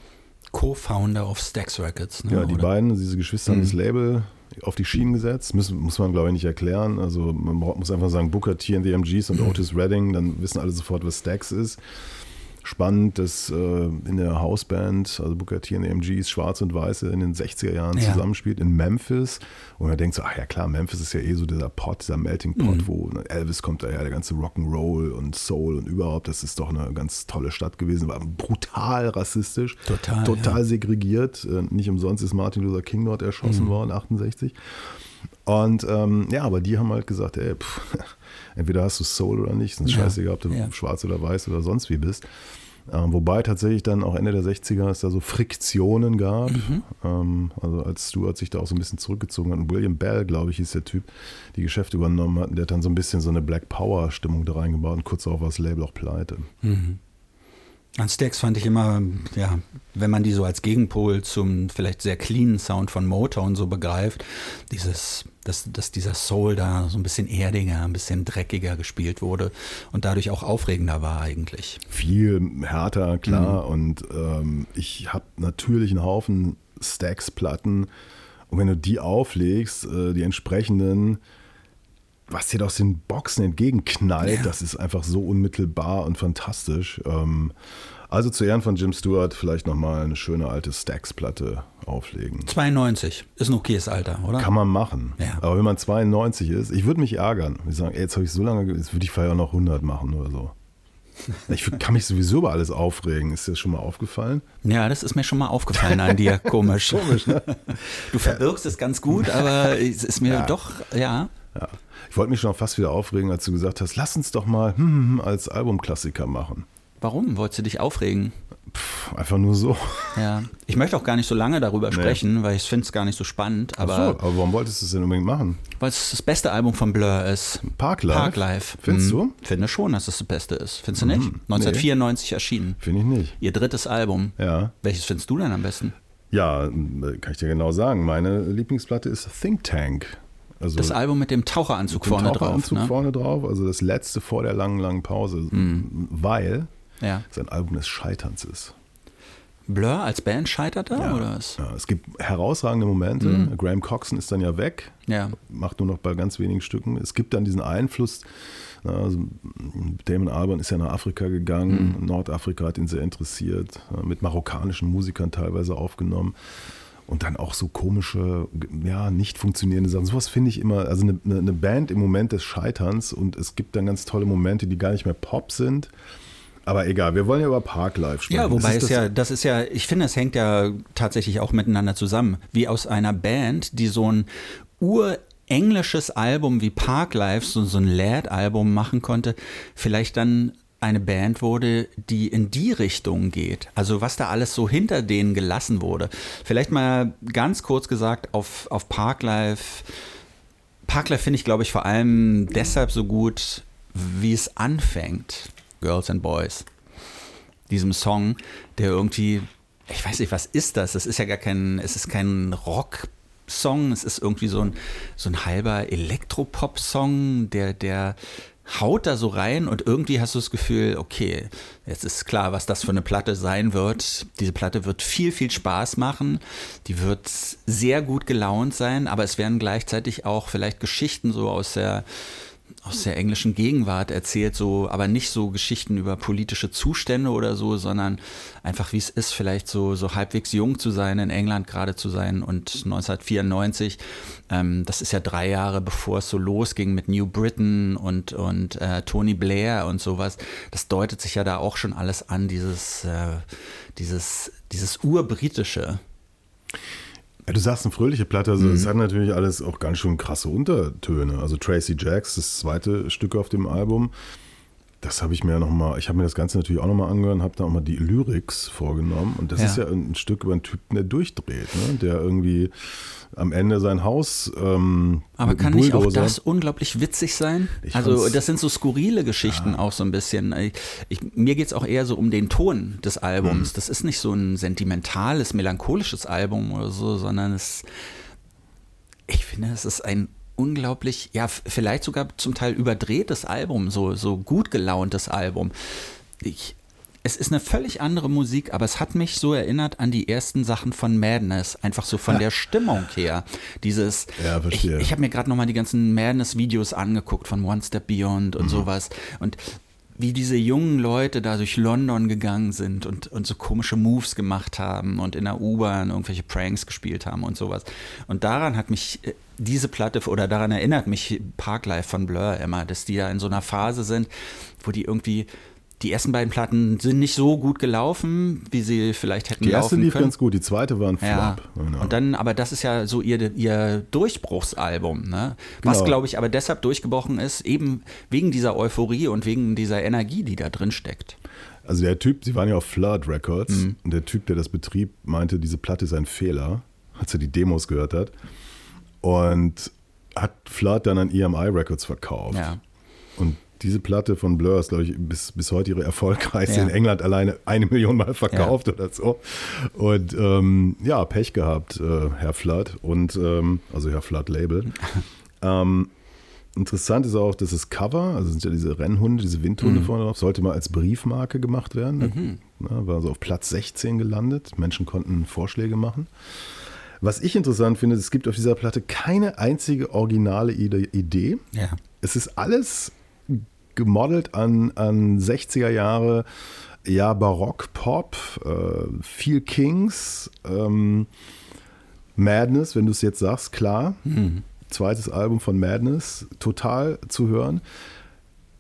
Co-Founder of Stax Records. Ne? ja die oder? beiden, diese Geschwister haben Mhm. das Label auf die Schienen gesetzt. Muss, muss man, glaube ich, nicht erklären. Also man muss einfach sagen, Booker T and the MGs Mhm. und Otis Redding, dann wissen alle sofort, was Stacks ist. Spannend, dass äh, in der Hausband, also Booker T und MGs, Schwarz und Weiße in den 60er Jahren Ja. zusammenspielt in Memphis. Und man denkt so, ach ja klar, Memphis ist ja eh so dieser Pot, dieser Melting Mhm. Pot, wo Elvis kommt daher, der ganze Rock'n'Roll und Soul und überhaupt, das ist doch eine ganz tolle Stadt gewesen, war brutal rassistisch, Total, total ja. segregiert. Äh, Nicht umsonst ist Martin Luther King dort erschossen Mhm. worden, 68. Und ähm, ja, aber die haben halt gesagt, ey, pff, (laughs) entweder hast du Soul oder nicht, ist Ja, scheißegal, ob du ja. schwarz oder weiß oder sonst wie bist. Ähm, wobei tatsächlich dann auch Ende der 60er es da so Friktionen gab. Mhm. Ähm, also als Stuart sich da auch so ein bisschen zurückgezogen hat. Und William Bell, glaube ich, hieß der Typ, die Geschäfte übernommen hat. Und der hat dann so ein bisschen so eine Black Power-Stimmung da reingebaut. Und kurz darauf war das Label auch pleite. An Stax fand ich immer, ja, wenn man die so als Gegenpol zum vielleicht sehr cleanen Sound von Motown so begreift, dieses, dass, dass dieser Soul da so ein bisschen erdiger, ein bisschen dreckiger gespielt wurde und dadurch auch aufregender war eigentlich. viel härter, klar. Mhm. Und ähm, ich habe natürlich einen Haufen Stacks-Platten. Und wenn du die auflegst, äh, die entsprechenden, was dir aus den Boxen entgegenknallt, Ja. das ist einfach so unmittelbar und fantastisch. Ähm, also zu Ehren von Jim Stewart vielleicht nochmal eine schöne alte Stacks-Platte auflegen. 92 ist ein okayes Alter, oder? Kann man machen. Ja. Aber wenn man 92 ist, ich würde mich ärgern. Ich sagen, ey, jetzt habe ich so lange, ge- jetzt würde ich vielleicht auch noch 100 machen oder so. (laughs) Ich kann mich sowieso über alles aufregen. Ist dir das schon mal aufgefallen? Ja, das ist mir schon mal aufgefallen an dir, (laughs) komisch. Komisch, ne? Du verbirgst es ganz gut, aber es ist mir doch, ja. Ja. Ich wollte mich schon fast wieder aufregen, als du gesagt hast, lass uns doch mal hm, hm, als Albumklassiker machen. Warum? Wolltest du dich aufregen? Pff, einfach nur so. Ja. Ich möchte auch gar nicht so lange darüber sprechen, weil ich finde es gar nicht so spannend, Ach aber so, aber warum wolltest du es denn unbedingt machen? weil es das beste Album von Blur ist. Parklife? Parklife. Findest Hm, du? Finde schon, dass es das Beste ist. Findest du nicht? Mhm. 1994 erschienen. Finde ich nicht. Ihr drittes Album. Ja. Welches findest du denn am besten? Ja, kann ich dir genau sagen. Meine Lieblingsplatte ist Think Tank. Also Das Album mit dem Taucheranzug mit dem vorne drauf. Taucheranzug Ne? vorne drauf, also das letzte vor der langen, langen Pause, weil Ja. es ein Album des Scheiterns ist. Blur als Band scheitert da Ja. oder was? Ja, es gibt herausragende Momente. Graham Coxon ist dann ja weg, Ja. macht nur noch bei ganz wenigen Stücken. Es gibt dann diesen Einfluss. Also Damon Albarn ist ja nach Afrika gegangen. Nordafrika hat ihn sehr interessiert, mit marokkanischen Musikern teilweise aufgenommen. Und dann auch so komische, ja, nicht funktionierende Sachen. Sowas finde ich immer, also eine, eine Band im Moment des Scheiterns und es gibt dann ganz tolle Momente, die gar nicht mehr Pop sind. Aber egal, wir wollen ja über Parklife sprechen. Ja, wobei es das- ja, das ist ja, ich finde, es hängt ja tatsächlich auch miteinander zusammen. Wie aus einer Band, die so ein urenglisches Album wie Parklife, so, so ein Lad-Album machen konnte, vielleicht dann eine Band wurde, die in die Richtung geht. Also was da alles so hinter denen gelassen wurde. Vielleicht mal ganz kurz gesagt auf, auf Parklife. Parklife finde ich, glaube ich, vor allem deshalb so gut, wie es anfängt. Girls and Boys diesem Song, der irgendwie, ich weiß nicht, was ist das? Das ist ja gar kein, es ist kein Rock-Song, es ist irgendwie so ein, so ein halber Elektropop-Song, der, der haut da so rein und irgendwie hast du das Gefühl, okay, jetzt ist klar, was das für eine Platte sein wird. Diese Platte wird viel, viel Spaß machen, die wird sehr gut gelaunt sein, aber es werden gleichzeitig auch vielleicht Geschichten so aus der aus der englischen Gegenwart erzählt, so, aber nicht so Geschichten über politische Zustände oder so, sondern einfach wie es ist, vielleicht so, so halbwegs jung zu sein, in England gerade zu sein und 1994, ähm, das ist ja drei Jahre bevor es so losging mit New Britain und, und äh, Tony Blair und sowas, das deutet sich ja da auch schon alles an, dieses, äh, dieses, dieses urbritische. Ja, du sagst eine fröhliche Platte, also es hat natürlich alles auch ganz schön krasse Untertöne. Also Tracy Jacks, das zweite Stück auf dem Album, das habe ich mir nochmal, ich habe mir das Ganze natürlich auch nochmal angehört und habe da auch mal die Lyrics vorgenommen. Und das Ja. ist ja ein Stück über einen Typen, der durchdreht, ne? der irgendwie am Ende sein Haus. Ähm, Aber kann nicht auch das unglaublich witzig sein? Ich also das sind so skurrile Geschichten auch so ein bisschen. Ich, ich, mir geht es auch eher so um den Ton des. Albums. Das ist nicht so ein sentimentales, melancholisches Album oder so, sondern es, ich finde, es ist ein unglaublich, ja, vielleicht sogar zum Teil überdrehtes Album, so, so gut gelauntes Album. Ich, es ist eine völlig andere Musik, aber es hat mich so erinnert an die ersten Sachen von Madness, einfach so von der Stimmung her. Dieses, Ja, ich, ich habe mir gerade nochmal die ganzen Madness-Videos angeguckt von One Step Beyond Mhm. und sowas. Und wie diese jungen Leute da durch London gegangen sind und, und so komische Moves gemacht haben und in der U-Bahn irgendwelche Pranks gespielt haben und sowas. Und daran hat mich äh, diese Platte oder daran erinnert mich Parklife von Blur immer, dass die da in so einer Phase sind, wo die irgendwie die ersten beiden Platten sind nicht so gut gelaufen, wie sie vielleicht hätten Die erste laufen lief können. ganz gut, die zweite war ein Flop. Ja. Genau. Und dann, aber das ist ja so ihr, ihr Durchbruchsalbum, ne? Was, Genau. glaube ich, aber deshalb durchgebrochen ist, eben wegen dieser Euphorie und wegen dieser Energie, die da drin steckt. Also der Typ, sie waren ja auf Flirt Records Mhm. und der Typ, der das betrieb, meinte, diese Platte ist ein Fehler, als er die Demos gehört hat. Und hat Flirt dann an EMI Records verkauft. Ja. Diese Platte von Blur ist, glaube ich, bis, bis heute ihre erfolgreichste Ja. in England alleine eine Million Mal verkauft oder so. Und ähm, ja, Pech gehabt, äh, Herr Flirt und ähm, also Herr Flirt Label. (laughs) ähm, interessant ist auch, dass das Cover, also sind ja diese Rennhunde, diese Windhunde vorne drauf, sollte mal als Briefmarke gemacht werden. Ja, war so auf Platz 16 gelandet. Menschen konnten Vorschläge machen. Was ich interessant finde, es gibt auf dieser Platte keine einzige originale Ide- Idee. Ja. Es ist alles gemodelt an, an 60er Jahre, ja, Barock-Pop, äh, viel Kings, ähm, Madness, wenn du es jetzt sagst, klar. Zweites Album von Madness, total zu hören.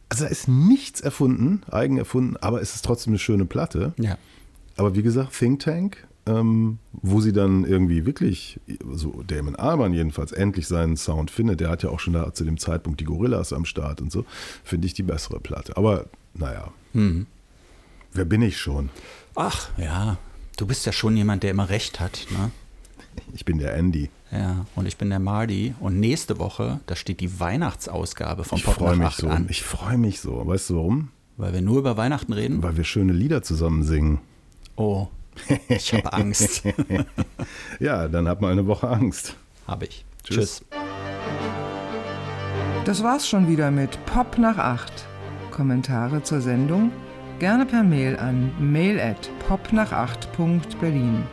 Also da ist nichts erfunden, eigen erfunden, aber es ist trotzdem eine schöne Platte. Ja. Aber wie gesagt, Think Tank, ähm, wo sie dann irgendwie wirklich, so Damon Albarn jedenfalls, endlich seinen Sound findet. Der hat ja auch schon da zu dem Zeitpunkt die Gorillas am Start und so. Finde ich die bessere Platte. Aber naja, wer bin ich schon? Ach, ja. Du bist ja schon jemand, der immer recht hat, ne? Ich bin der Andy. Ja, und ich bin der Mardi. Und nächste Woche, da steht die Weihnachtsausgabe vom Ich Pop freue nach mich acht so. an. Ich freue mich so. Weißt du warum? Weil wir nur über Weihnachten reden. Weil wir schöne Lieder zusammen singen. Oh, ich habe (laughs) Angst. Ja, dann hat mal eine Woche Angst. habe ich. Tschüss. Tschüss. Das war's schon wieder mit Pop nach 8. Kommentare zur Sendung gerne per Mail an mail at popnach8.berlin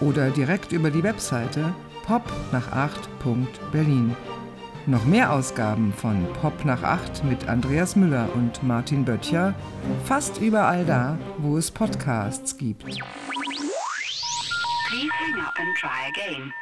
oder direkt über die Webseite popnach8.berlin. Noch mehr Ausgaben von Pop nach 8 mit Andreas Müller und Martin Böttcher fast überall da, wo es Podcasts gibt. Please hang up and try again.